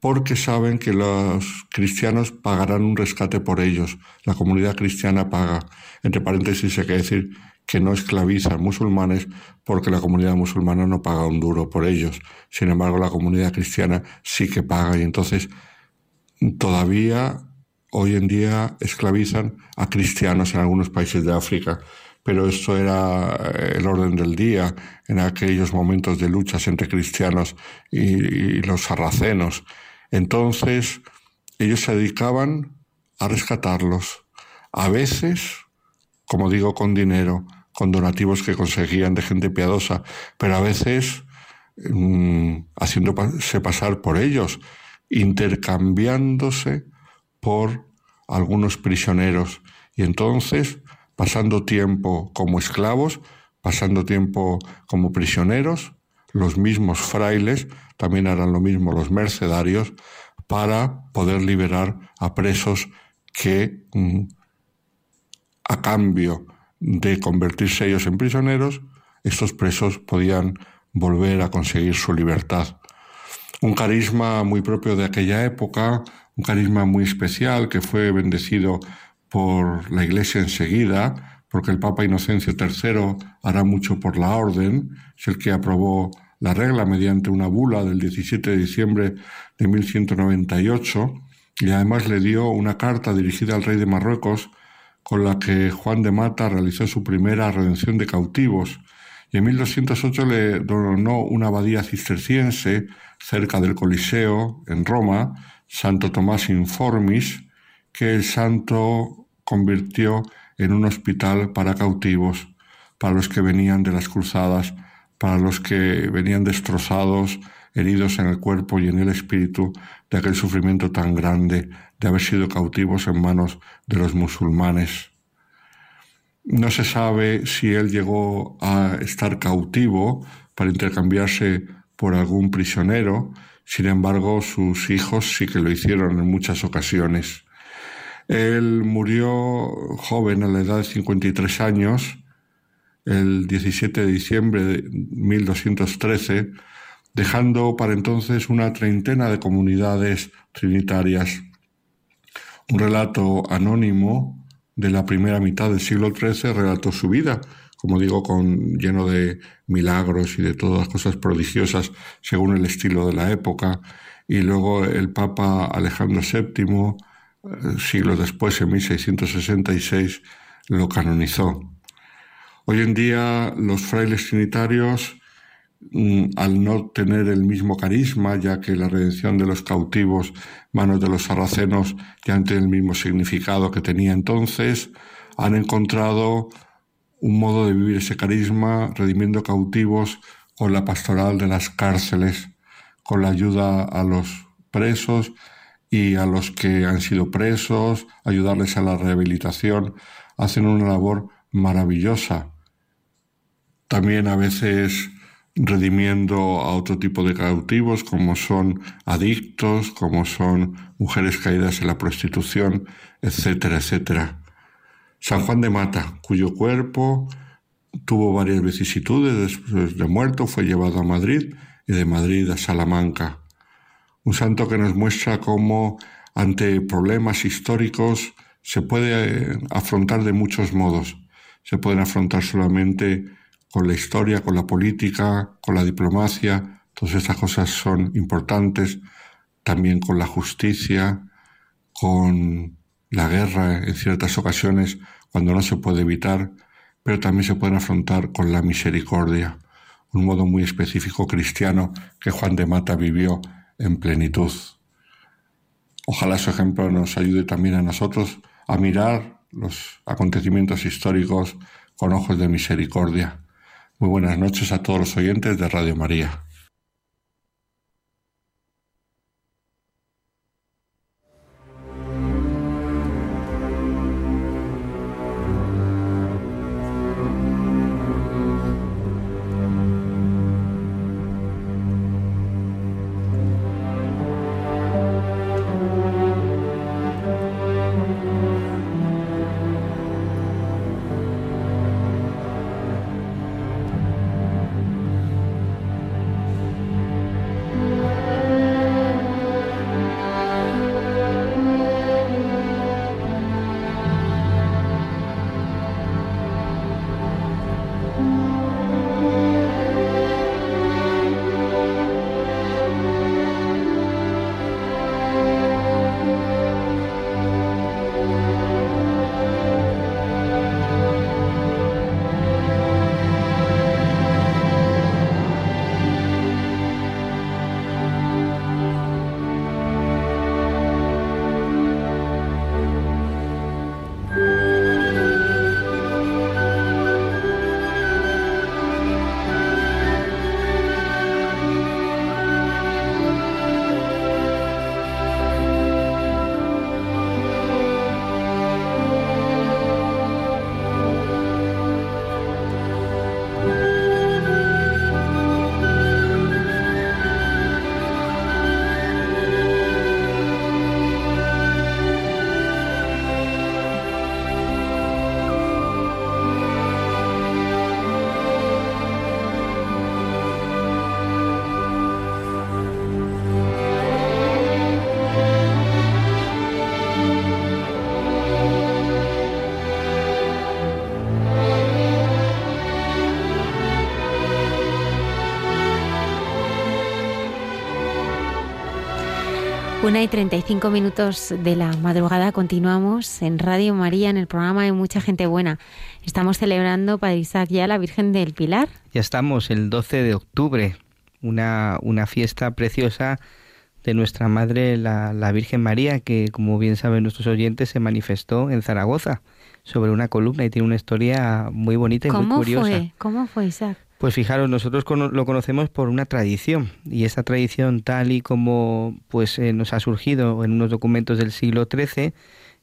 porque saben que los cristianos pagarán un rescate por ellos. La comunidad cristiana paga. Entre paréntesis hay que decir que no esclaviza a musulmanes porque la comunidad musulmana no paga un duro por ellos. Sin embargo, la comunidad cristiana sí que paga y entonces todavía hoy en día esclavizan a cristianos en algunos países de África. Pero esto era el orden del día en aquellos momentos de luchas entre cristianos y, y los sarracenos. Entonces, ellos se dedicaban a rescatarlos, a veces, como digo, con dinero, con donativos que conseguían de gente piadosa, pero a veces mm, haciéndose pasar por ellos, intercambiándose por algunos prisioneros. Y entonces pasando tiempo como esclavos, pasando tiempo como prisioneros, los mismos frailes también harán lo mismo los mercedarios para poder liberar a presos que mm, a cambio de convertirse ellos en prisioneros, estos presos podían volver a conseguir su libertad. Un carisma muy propio de aquella época, un carisma muy especial que fue bendecido por la Iglesia enseguida, porque el Papa Inocencio III hará mucho por la orden, es el que aprobó la regla mediante una bula del 17 de diciembre de 1198 y además le dio una carta dirigida al rey de Marruecos con la que Juan de Mata realizó su primera redención de cautivos y en 1208 le donó una abadía cisterciense cerca del Coliseo, en Roma, Santo Tomás Informis, que el santo convirtió en un hospital para cautivos, para los que venían de las cruzadas para los que venían destrozados, heridos en el cuerpo y en el espíritu de aquel sufrimiento tan grande de haber sido cautivos en manos de los musulmanes. No se sabe si él llegó a estar cautivo para intercambiarse por algún prisionero, sin embargo sus hijos sí que lo hicieron en muchas ocasiones. Él murió joven a la edad de 53 años, el 17 de diciembre de 1213, dejando para entonces una treintena de comunidades trinitarias. Un relato anónimo de la primera mitad del siglo XIII relató su vida, como digo, con, lleno de milagros y de todas cosas prodigiosas según el estilo de la época. Y luego el Papa Alejandro VII, eh, siglos después, en 1666, lo canonizó. Hoy en día los frailes trinitarios, al no tener el mismo carisma, ya que la redención de los cautivos, manos de los sarracenos, ya no tiene el mismo significado que tenía entonces, han encontrado un modo de vivir ese carisma, redimiendo cautivos con la pastoral de las cárceles, con la ayuda a los presos y a los que han sido presos, ayudarles a la rehabilitación, hacen una labor maravillosa. También a veces redimiendo a otro tipo de cautivos como son adictos, como son mujeres caídas en la prostitución, etcétera, etcétera. San Juan de Mata, cuyo cuerpo tuvo varias vicisitudes después de muerto, fue llevado a Madrid y de Madrid a Salamanca. Un santo que nos muestra cómo ante problemas históricos se puede eh, afrontar de muchos modos. Se pueden afrontar solamente con la historia, con la política, con la diplomacia. Todas estas cosas son importantes. También con la justicia, con la guerra en ciertas ocasiones cuando no se puede evitar, pero también se pueden afrontar con la misericordia, un modo muy específico cristiano que Juan de Mata vivió en plenitud. Ojalá su ejemplo nos ayude también a nosotros a mirar los acontecimientos históricos con ojos de misericordia. Muy buenas noches a todos los oyentes de Radio María. Una y 35 minutos de la madrugada continuamos en Radio María en el programa de Mucha Gente Buena. Estamos celebrando, Padre Isaac, ya la Virgen del Pilar. Ya estamos el 12 de octubre, una, una fiesta preciosa de nuestra Madre, la, la Virgen María, que como bien saben nuestros oyentes, se manifestó en Zaragoza sobre una columna y tiene una historia muy bonita y muy curiosa. ¿Cómo fue? ¿Cómo fue, Isaac? Pues fijaros, nosotros lo conocemos por una tradición y esa tradición tal y como pues eh, nos ha surgido en unos documentos del siglo XIII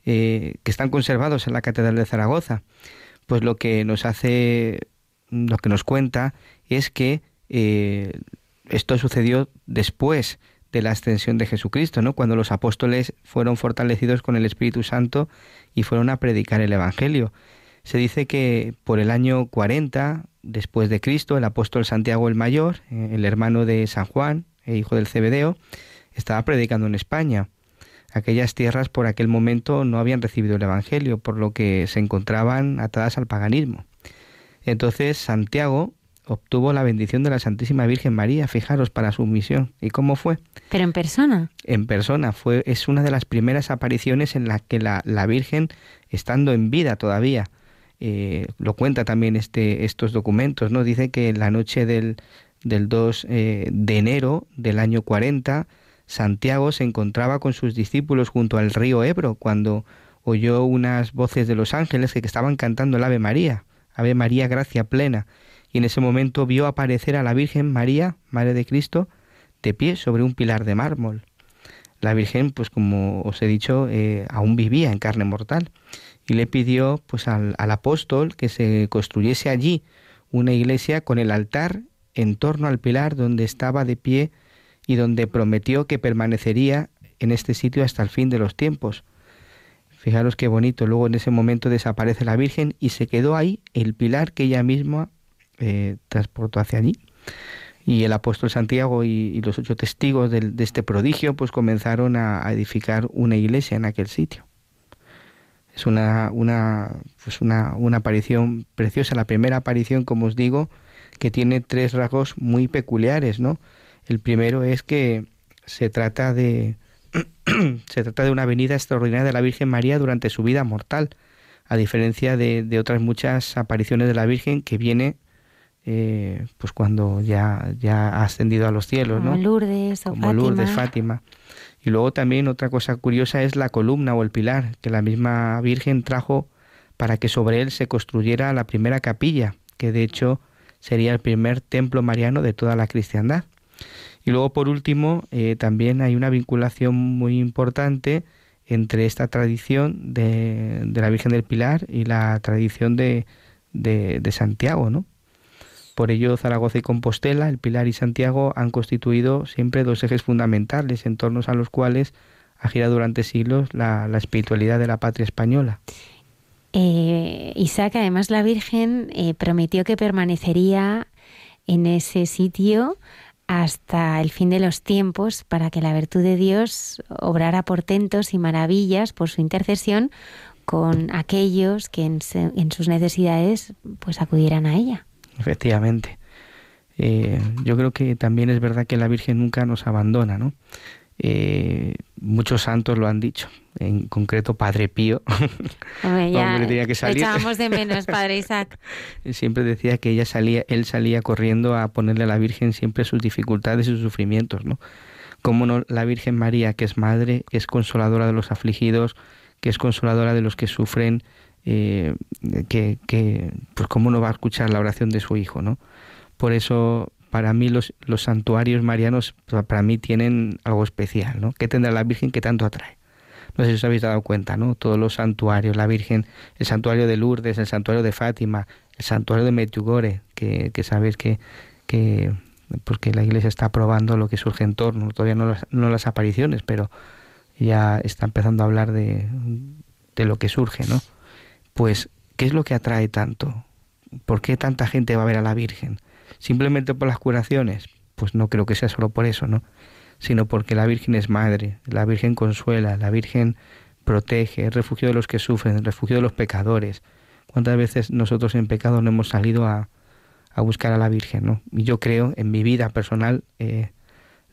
eh, que están conservados en la Catedral de Zaragoza, pues lo que nos hace, lo que nos cuenta es que eh, esto sucedió después de la ascensión de Jesucristo, ¿no? Cuando los apóstoles fueron fortalecidos con el Espíritu Santo y fueron a predicar el Evangelio. Se dice que por el año 40 después de Cristo, el apóstol Santiago el Mayor, eh, el hermano de San Juan, e hijo del Cebedeo, estaba predicando en España. Aquellas tierras por aquel momento no habían recibido el Evangelio, por lo que se encontraban atadas al paganismo. Entonces Santiago obtuvo la bendición de la Santísima Virgen María, fijaros, para su misión. ¿Y cómo fue? Pero en persona. En persona, fue, es una de las primeras apariciones en las que la, la Virgen, estando en vida todavía, eh, lo cuenta también este, estos documentos, ¿no? Dice que en la noche del, del 2 eh, de enero del año 40, Santiago se encontraba con sus discípulos junto al río Ebro cuando oyó unas voces de los ángeles que estaban cantando el Ave María, Ave María, gracia plena, y en ese momento vio aparecer a la Virgen María, Madre de Cristo, de pie sobre un pilar de mármol. La Virgen, pues como os he dicho, eh, aún vivía en carne mortal y le pidió pues al, apóstol que se construyese allí una iglesia con el altar en torno al pilar donde estaba de pie y donde prometió que permanecería en este sitio hasta el fin de los tiempos. Fijaros qué bonito. Luego en ese momento desaparece la Virgen y se quedó ahí el pilar que ella misma eh, transportó hacia allí. Y el apóstol Santiago y, los ocho testigos de, este prodigio pues comenzaron a edificar una iglesia en aquel sitio. Es una, una, pues una, una aparición preciosa, la primera aparición, como os digo, que tiene tres rasgos muy peculiares, ¿no? El primero es que se trata de [clears throat] se trata de una venida extraordinaria de la Virgen María durante su vida mortal, a diferencia de, de otras muchas apariciones de la Virgen que viene eh, pues cuando ya, ya ha ascendido a los cielos, Como ¿no? Lourdes o Como Lourdes, Fátima. Y luego también otra cosa curiosa es la columna o el pilar que la misma Virgen trajo para que sobre él se construyera la primera capilla, que de hecho sería el primer templo mariano de toda la cristiandad. Y luego, por último, eh, también hay una vinculación muy importante entre esta tradición de, de la Virgen del Pilar y la tradición de, de, de Santiago, ¿no? Por ello, Zaragoza y Compostela, el Pilar y Santiago han constituido siempre dos ejes fundamentales en torno a los cuales ha girado durante siglos la, espiritualidad de la patria española. Eh, Isaac, además la Virgen eh, prometió que permanecería en ese sitio hasta el fin de los tiempos para que la virtud de Dios obrara portentos y maravillas por su intercesión con aquellos que en, en sus necesidades pues acudieran a ella. Efectivamente. Eh, yo creo que también es verdad que la Virgen nunca nos abandona, ¿no? Eh, muchos santos lo han dicho, en concreto Padre Pío. [laughs] [laughs] tenía que salir. Echábamos de menos, [laughs] Padre Isaac. siempre decía que ella salía, él salía corriendo a ponerle a la Virgen siempre sus dificultades y sus sufrimientos, ¿no? Como no la Virgen María, que es madre, que es consoladora de los afligidos, que es consoladora de los que sufren, eh, que, que, pues cómo no va a escuchar la oración de su hijo, ¿no? Por eso, para mí los, los santuarios marianos, para mí tienen algo especial, ¿no? ¿Qué tendrá la Virgen que tanto atrae? No sé si os habéis dado cuenta, ¿no? Todos los santuarios, la Virgen, el santuario de Lourdes, el santuario de Fátima, el santuario de Metugore, que, que sabéis que, que, porque pues la Iglesia está probando lo que surge en torno, todavía no las, no las apariciones, pero ya está empezando a hablar de, de lo que surge, ¿no? Pues, ¿qué es lo que atrae tanto? ¿Por qué tanta gente va a ver a la Virgen? ¿Simplemente por las curaciones? Pues no creo que sea solo por eso, ¿no? Sino porque la Virgen es madre, la Virgen consuela, la Virgen protege, es refugio de los que sufren, refugio de los pecadores. ¿Cuántas veces nosotros en pecado no hemos salido a, buscar a la Virgen, ¿no? Y yo creo, en mi vida personal, eh,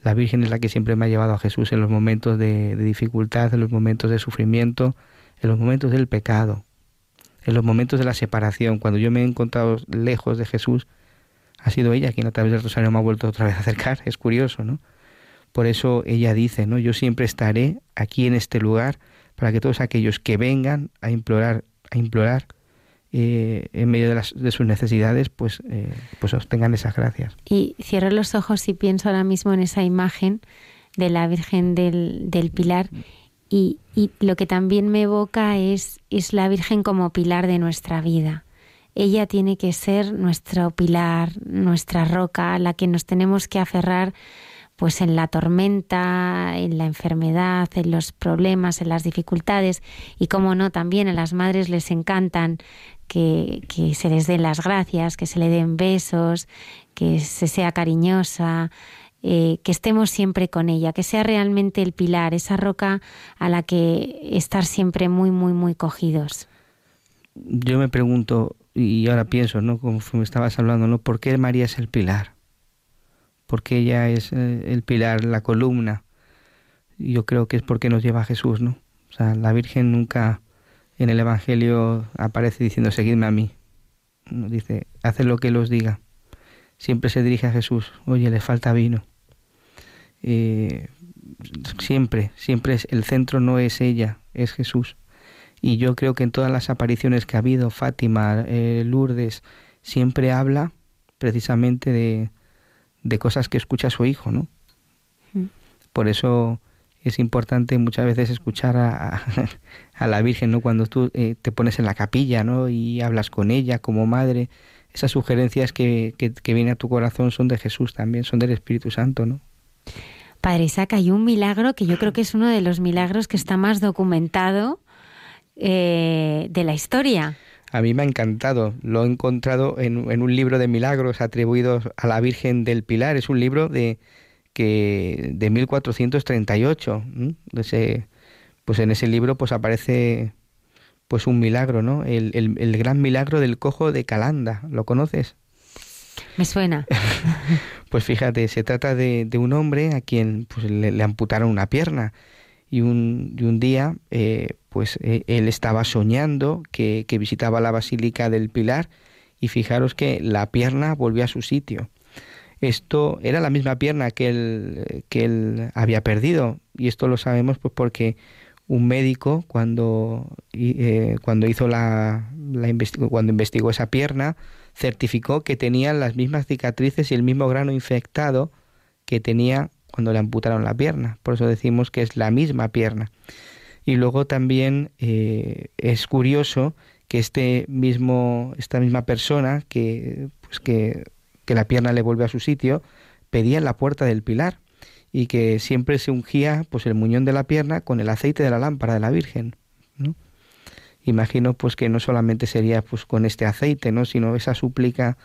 la Virgen es la que siempre me ha llevado a Jesús en los momentos de dificultad, en los momentos de sufrimiento, en los momentos del pecado en los momentos de la separación, cuando yo me he encontrado lejos de Jesús, ha sido ella quien a través del rosario me ha vuelto otra vez a acercar. [laughs] Es curioso, ¿no? Por eso ella dice, ¿no? Yo siempre estaré aquí en este lugar para que todos aquellos que vengan a implorar, a implorar eh, en medio de, las, de, sus necesidades, pues, eh, pues obtengan esas gracias. Y cierro los ojos y pienso ahora mismo en esa imagen de la Virgen del, del Pilar y, y, lo que también me evoca es, es la Virgen como pilar de nuestra vida. ella tiene que ser nuestro pilar, nuestra roca, a la que nos tenemos que aferrar pues en la tormenta, en la enfermedad, en los problemas, en las dificultades y como no, también a las madres les encantan que, que se les den las gracias, que se le den besos, que se sea cariñosa, eh, que estemos siempre con ella, que sea realmente el pilar, esa roca a la que estar siempre muy, muy, muy cogidos. Yo me pregunto, y ahora pienso, ¿no? Como me estabas hablando, ¿no? ¿Por qué María es el pilar? Porque ella es eh, el pilar, la columna. Yo creo que es porque nos lleva a Jesús, ¿no? O sea, la Virgen nunca en el Evangelio aparece diciendo, seguidme a mí. Dice, haced lo que Él os diga. Siempre se dirige a Jesús, oye, le falta vino. Eh, siempre, siempre es, el centro no es ella, es Jesús. Y yo creo que en todas las apariciones que ha habido, Fátima, eh, Lourdes, siempre habla precisamente de, de, cosas que escucha su hijo, ¿no? Mm. Por eso es importante muchas veces escuchar a, a, [laughs] la Virgen, ¿no? Cuando tú eh, te pones en la capilla, ¿no? Y hablas con ella como madre, esas sugerencias que, que, que vienen a tu corazón son de Jesús también, son del Espíritu Santo, ¿no? Padre Isaac, hay un milagro que yo creo que es uno de los milagros que está más documentado eh, de la historia. A mí me ha encantado. Lo he encontrado en, un libro de milagros atribuidos a la Virgen del Pilar. Es un libro de que de 1438. Ese, pues en ese libro pues aparece pues un milagro, ¿no? El, el gran milagro del cojo de Calanda. ¿Lo conoces? Me suena. [laughs] pues fíjate, se trata de, un hombre a quien pues, le, amputaron una pierna y un, un día eh, pues eh, él estaba soñando que, visitaba la Basílica del Pilar y fijaros que la pierna volvió a su sitio. Esto era la misma pierna que él, que él había perdido y esto lo sabemos pues porque un médico cuando, eh, cuando hizo la cuando investigó esa pierna certificó que tenía las mismas cicatrices y el mismo grano infectado que tenía cuando le amputaron la pierna. Por eso decimos que es la misma pierna. Y luego también eh, es curioso que este mismo, esta misma persona que, pues que, que la pierna le vuelve a su sitio, pedía en la puerta del pilar y que siempre se ungía pues el muñón de la pierna con el aceite de la lámpara de la Virgen. ¿no? Imagino pues que no solamente sería pues con este aceite, ¿no? sino esa súplica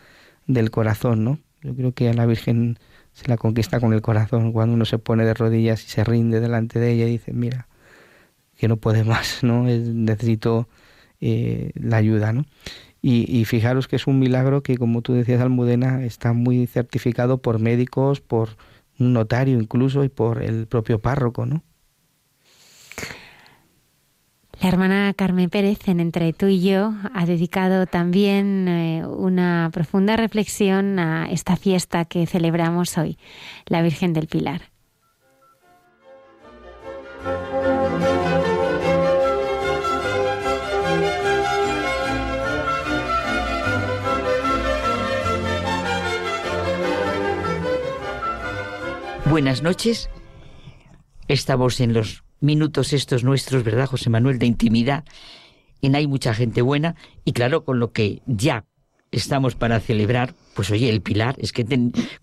del corazón, ¿no? Yo creo que a la Virgen se la conquista con el corazón, cuando uno se pone de rodillas y se rinde delante de ella y dice, mira, que no puede más, ¿no? [laughs] necesito eh, la ayuda, ¿no? Y, y, fijaros que es un milagro que, como tú decías, Almudena, está muy certificado por médicos, por un notario incluso y por el propio párroco, ¿no? La hermana Carmen Pérez, en Entre tú y yo, ha dedicado también eh, una profunda reflexión a esta fiesta que celebramos hoy, la Virgen del Pilar. Buenas noches. Estamos en los minutos estos nuestros, ¿verdad, José Manuel, de intimidad? En hay mucha gente buena y claro, con lo que ya estamos para celebrar, pues oye, el pilar, es que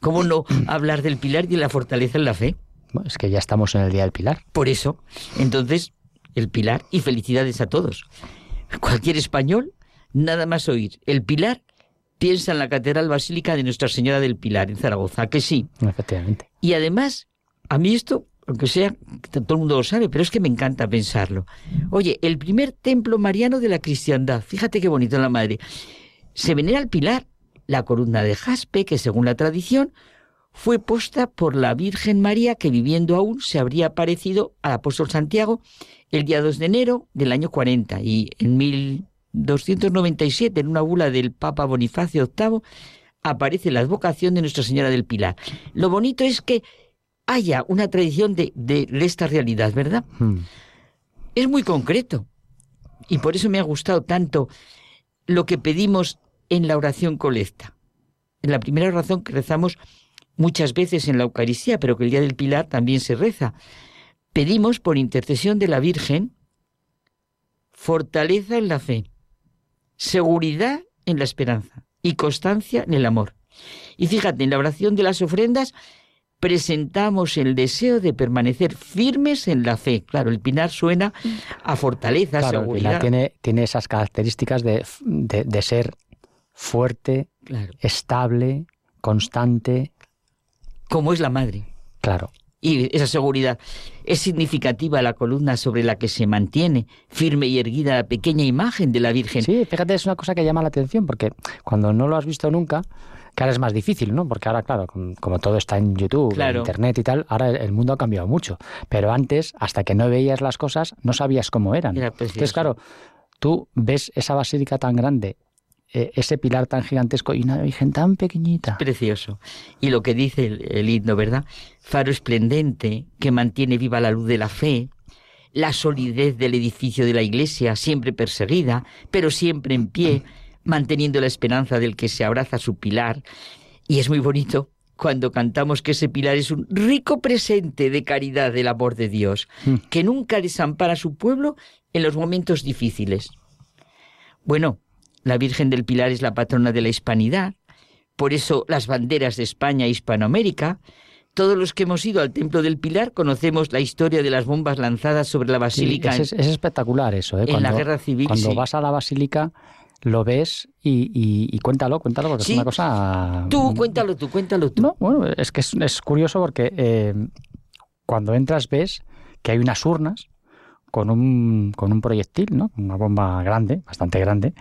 ¿cómo no hablar del pilar y de la fortaleza en la fe? Bueno, es que ya estamos en el Día del Pilar. Por eso, entonces, el pilar y felicidades a todos. Cualquier español, nada más oír el pilar, piensa en la Catedral Basílica de Nuestra Señora del Pilar, en Zaragoza, que sí. Efectivamente. Y además, a mí esto aunque sea, todo el mundo lo sabe, pero es que me encanta pensarlo. Oye, el primer templo mariano de la cristiandad, fíjate qué bonito la madre. Se venera al pilar, la columna de jaspe, que según la tradición fue posta por la Virgen María, que viviendo aún se habría aparecido al apóstol Santiago el día 2 de enero del año 40 y en 1297, en una bula del Papa Bonifacio VIII, aparece la advocación de Nuestra Señora del Pilar. Lo bonito es que haya una tradición de, esta realidad, ¿verdad? Hmm. Es muy concreto. Y por eso me ha gustado tanto lo que pedimos en la oración colecta. En la primera oración que rezamos muchas veces en la Eucaristía, pero que el día del Pilar también se reza. Pedimos por intercesión de la Virgen fortaleza en la fe, seguridad en la esperanza y constancia en el amor. Y fíjate, en la oración de las ofrendas presentamos el deseo de permanecer firmes en la fe. Claro, el pinar suena a fortaleza, Claro, el seguridad. tiene, tiene esas características de, de- de ser fuerte, Claro, estable, constante. como es la madre. Claro, Y esa seguridad es significativa la columna sobre la que se mantiene firme y erguida la pequeña imagen de la Virgen. Sí, fíjate, es una cosa que llama la atención porque cuando no lo has visto nunca, que ahora es más difícil, ¿no? Porque ahora, claro, com- como todo está en YouTube, Claro. en Internet y tal, ahora el- el mundo ha cambiado mucho. Pero antes, hasta que no veías las cosas, no sabías cómo eran. Era precioso. Entonces, claro, tú ves esa basílica tan grande, eh, ese pilar tan gigantesco y una virgen tan pequeñita. Precioso. Y lo que dice el, el himno, ¿verdad? Faro esplendente que mantiene viva la luz de la fe, la solidez del edificio de la iglesia, siempre perseguida, pero siempre en pie, manteniendo la esperanza del que se abraza su pilar. Y es muy bonito cuando cantamos que ese pilar es un rico presente de caridad del amor de Dios, Mm. que nunca desampara a su pueblo en los momentos difíciles. Bueno, la Virgen del Pilar es la patrona de la hispanidad, por eso las banderas de España e Hispanoamérica, todos los que hemos ido al Templo del Pilar conocemos la historia de las bombas lanzadas sobre la Sí, basílica es, es espectacular eso, ¿eh? en la Guerra Civil. Cuando sí. vas a la basílica, lo ves y, y- y cuéntalo, cuéntalo, porque Sí. es una cosa... Tú, cuéntalo tú, cuéntalo tú. No, bueno, es que es, es curioso porque eh, cuando entras ves que hay unas urnas con un, con un proyectil, ¿no? Una bomba grande, bastante grande,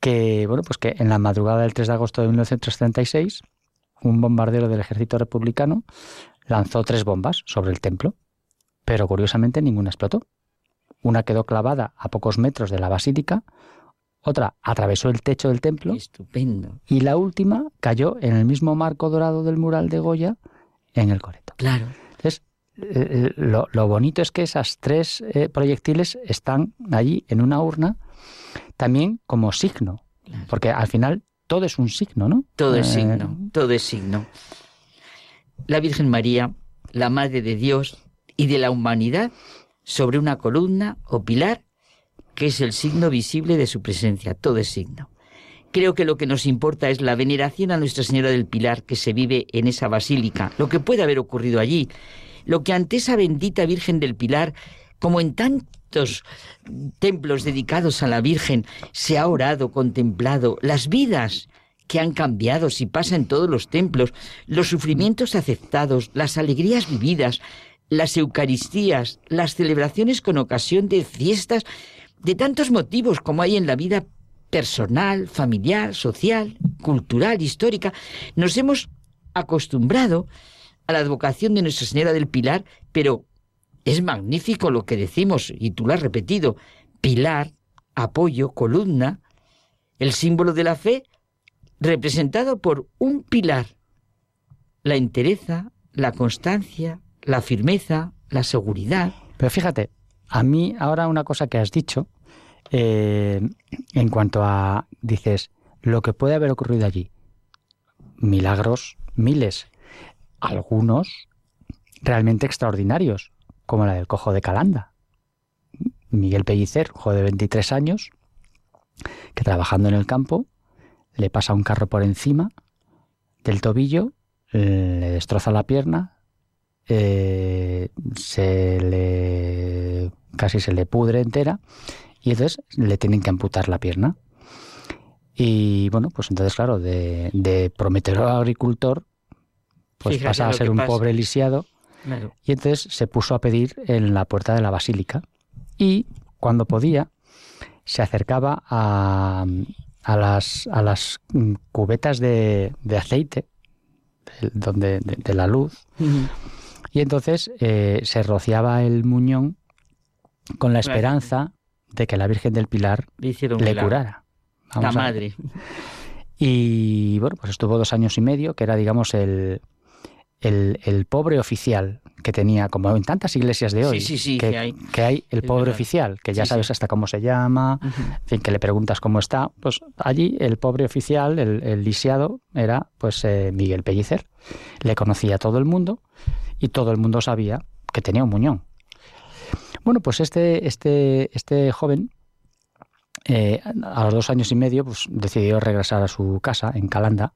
que, bueno, pues que en la madrugada del 3 de agosto de 1936, un bombardero del ejército republicano lanzó tres bombas sobre el templo, pero curiosamente ninguna explotó. Una quedó clavada a pocos metros de la basílica, otra atravesó el techo del templo Estupendo. y la última cayó en el mismo marco dorado del mural de Goya en el coreto. Claro. Entonces, eh, eh, lo, lo bonito es que esas tres eh, proyectiles están allí en una urna también como signo, Claro. porque al final todo es un signo, ¿no? Todo es Eh, signo, todo es signo. La Virgen María, la Madre de Dios y de la humanidad, sobre una columna o pilar que es el signo visible de su presencia, todo es signo. Creo que lo que nos importa es la veneración a Nuestra Señora del Pilar que se vive en esa basílica, lo que puede haber ocurrido allí, lo que ante esa bendita Virgen del Pilar, como en tantos templos dedicados a la Virgen, se ha orado, contemplado, las vidas que han cambiado si pasa en todos los templos, los sufrimientos aceptados, las alegrías vividas, las Eucaristías, las celebraciones con ocasión de fiestas, de tantos motivos como hay en la vida personal, familiar, social, cultural, histórica, nos hemos acostumbrado a la advocación de Nuestra Señora del Pilar, pero es magnífico lo que decimos, y tú lo has repetido, pilar, apoyo, columna, el símbolo de la fe representado por un pilar, la entereza, la constancia, la firmeza, la seguridad. Pero fíjate, a mí ahora una cosa que has dicho, eh, en cuanto a, dices, lo que puede haber ocurrido allí, milagros, miles, algunos realmente extraordinarios, como la del cojo de Calanda. Miguel Pellicer, joven de 23 años, que trabajando en el campo, le pasa un carro por encima del tobillo, le destroza la pierna, eh, se le casi se le pudre entera y entonces le tienen que amputar la pierna. Y bueno, pues entonces, claro, de, de prometedor agricultor, pues Fíjate pasa a ser un pasa. pobre lisiado Claro. y entonces se puso a pedir en la puerta de la basílica. Y cuando podía, se acercaba a, a las, a las cubetas de, de aceite de, donde, de, de la luz. Y entonces eh, se rociaba el muñón con la esperanza de que la Virgen del Pilar Le curara. La Vamos madre. y bueno, pues estuvo dos años y medio, que era, digamos, el, el, el pobre oficial que tenía, como en tantas iglesias de hoy, sí, sí, que, que hay. que hay el pobre verdad. oficial, que ya sabes hasta cómo se llama, en fin, que le preguntas cómo está. Pues allí el pobre oficial, el, el lisiado, era pues eh, Miguel Pellicer. Le conocía a todo el mundo y todo el mundo sabía que tenía un muñón. Bueno, pues este, este, este joven eh, a los dos años y medio pues, decidió regresar a su casa en Calanda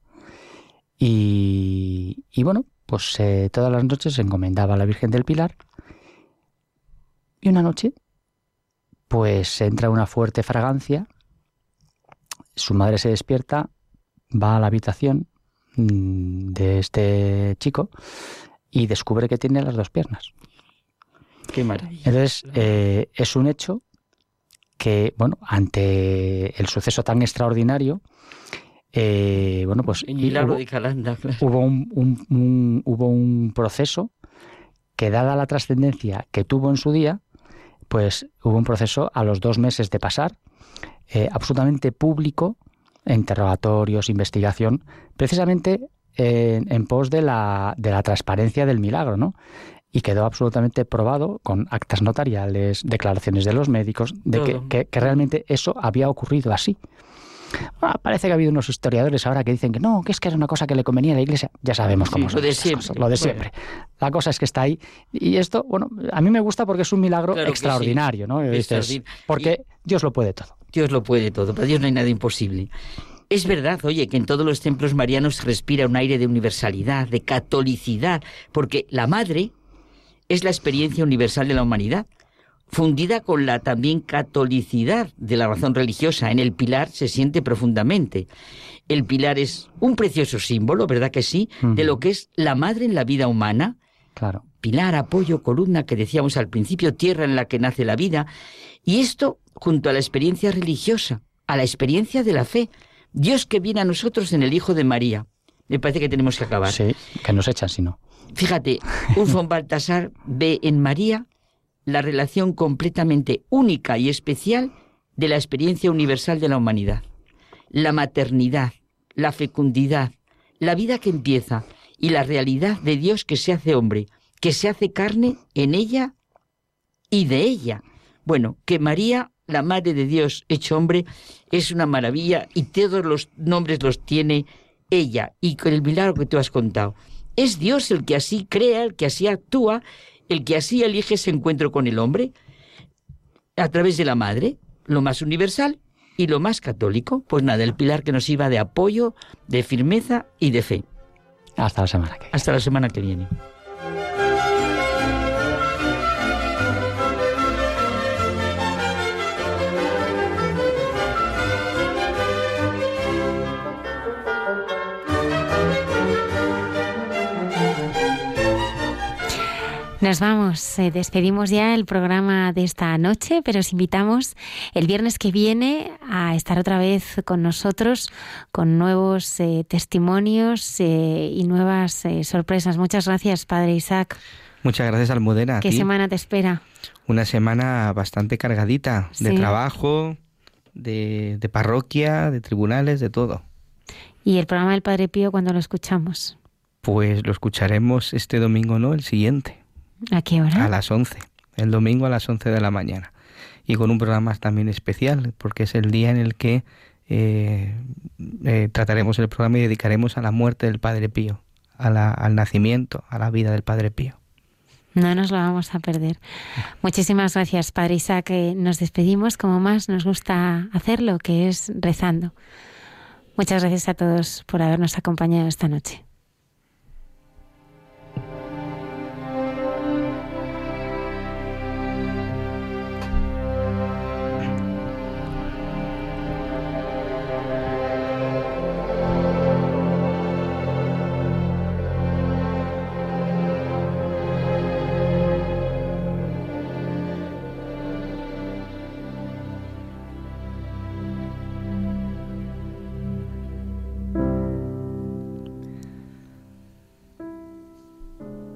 y, bueno, pues eh, todas las noches se encomendaba a la Virgen del Pilar y una noche pues entra una fuerte fragancia, su madre se despierta, va a la habitación mm, de este chico y descubre que tiene las dos piernas. Qué maravilla. Entonces, eh, es un hecho que, bueno, ante el suceso tan extraordinario, eh, bueno, pues hubo, de Calanda, hubo, un, hubo un proceso que, dada la trascendencia que tuvo en su día, pues hubo un proceso a los dos meses de pasar, eh, absolutamente público, interrogatorios, investigación, precisamente en, en pos de la, de la transparencia del milagro, ¿no? Y quedó absolutamente probado con actas notariales, declaraciones de los médicos, de que, realmente eso había ocurrido así. Ah, parece que ha habido unos historiadores ahora que dicen que no, que es que era una cosa que le convenía a la iglesia. Ya sabemos cómo son lo de siempre. lo de siempre. La cosa es que está ahí. Y esto, bueno, a mí me gusta porque es un milagro extraordinario, ¿no? porque Dios lo puede todo. Dios lo puede todo. Para Dios no hay nada imposible. Es verdad, oye, que en todos los templos marianos se respira un aire de universalidad, de catolicidad, porque la madre, es la experiencia universal de la humanidad, fundida con la también catolicidad de la razón religiosa. En el pilar se siente profundamente. El pilar es un precioso símbolo, ¿verdad que sí?, de lo que es la madre en la vida humana. Claro. Pilar, apoyo, columna, que decíamos al principio, tierra en la que nace la vida. Y esto junto a la experiencia religiosa, a la experiencia de la fe. Dios que viene a nosotros en el Hijo de María. Me parece que tenemos que acabar. Sí, que nos echan si no. Fíjate, Urfon [laughs] Baltasar ve en María la relación completamente única y especial de la experiencia universal de la humanidad. La maternidad, la fecundidad, la vida que empieza y la realidad de Dios que se hace hombre, que se hace carne en ella y de ella. Bueno, que María, la Madre de Dios hecho hombre, es una maravilla y todos los nombres los tiene ella y con el milagro que tú has contado. Es Dios el que así crea, el que así actúa, el que así elige ese encuentro con el hombre a través de la madre, lo más universal y lo más católico. Pues nada, el pilar que nos iba de apoyo, de firmeza y de fe. Hasta la semana que viene. Hasta la semana que viene. Nos vamos, eh, despedimos ya el programa de esta noche, pero os invitamos el viernes que viene a estar otra vez con nosotros con nuevos eh, testimonios eh, y nuevas sorpresas. Muchas gracias, Padre Isaac. Muchas gracias, Almudena. ¿Qué semana te espera? Una semana bastante cargadita de trabajo, de, de parroquia, de tribunales, de todo. ¿Y el programa del Padre Pío cuando lo escuchamos? Pues lo escucharemos este domingo, ¿no? El siguiente. ¿A qué hora? A las 11, el domingo a las 11 de la mañana. Y con un programa también especial, porque es el día en el que eh, eh, trataremos el programa y dedicaremos a la muerte del Padre Pío, al nacimiento, a la vida del Padre Pío. No nos lo vamos a perder. Muchísimas gracias, Padre Isaac. Nos despedimos como más nos gusta hacerlo, que es rezando. Muchas gracias a todos por habernos acompañado esta noche.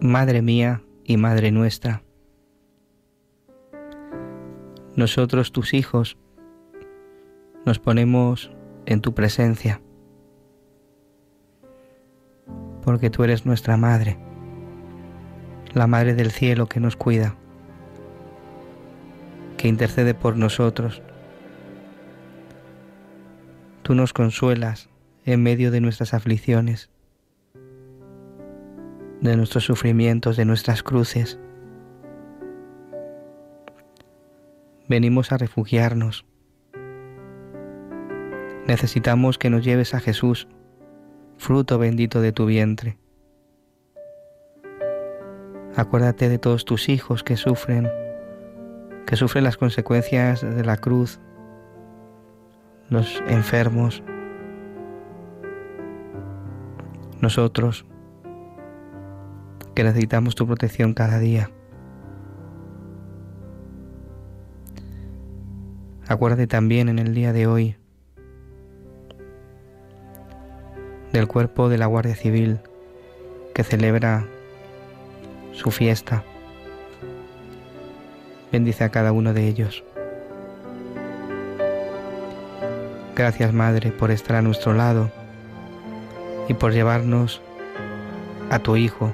Madre mía y Madre nuestra. Nosotros, tus hijos, nos ponemos en tu presencia, porque tú eres nuestra Madre, la Madre del cielo que nos cuida, que intercede por nosotros. Tú nos consuelas en medio de nuestras aflicciones de nuestros sufrimientos, de nuestras cruces. Venimos a refugiarnos necesitamos que nos lleves a Jesús, fruto bendito de tu vientre. Acuérdate de todos tus hijos que sufren, que sufren las consecuencias de la cruz, los enfermos, nosotros que necesitamos tu protección cada día. Acuérdate también en el día de hoy del cuerpo de la Guardia Civil que celebra su fiesta. Bendice a cada uno de ellos. Gracias Madre por estar a nuestro lado y por llevarnos a tu Hijo.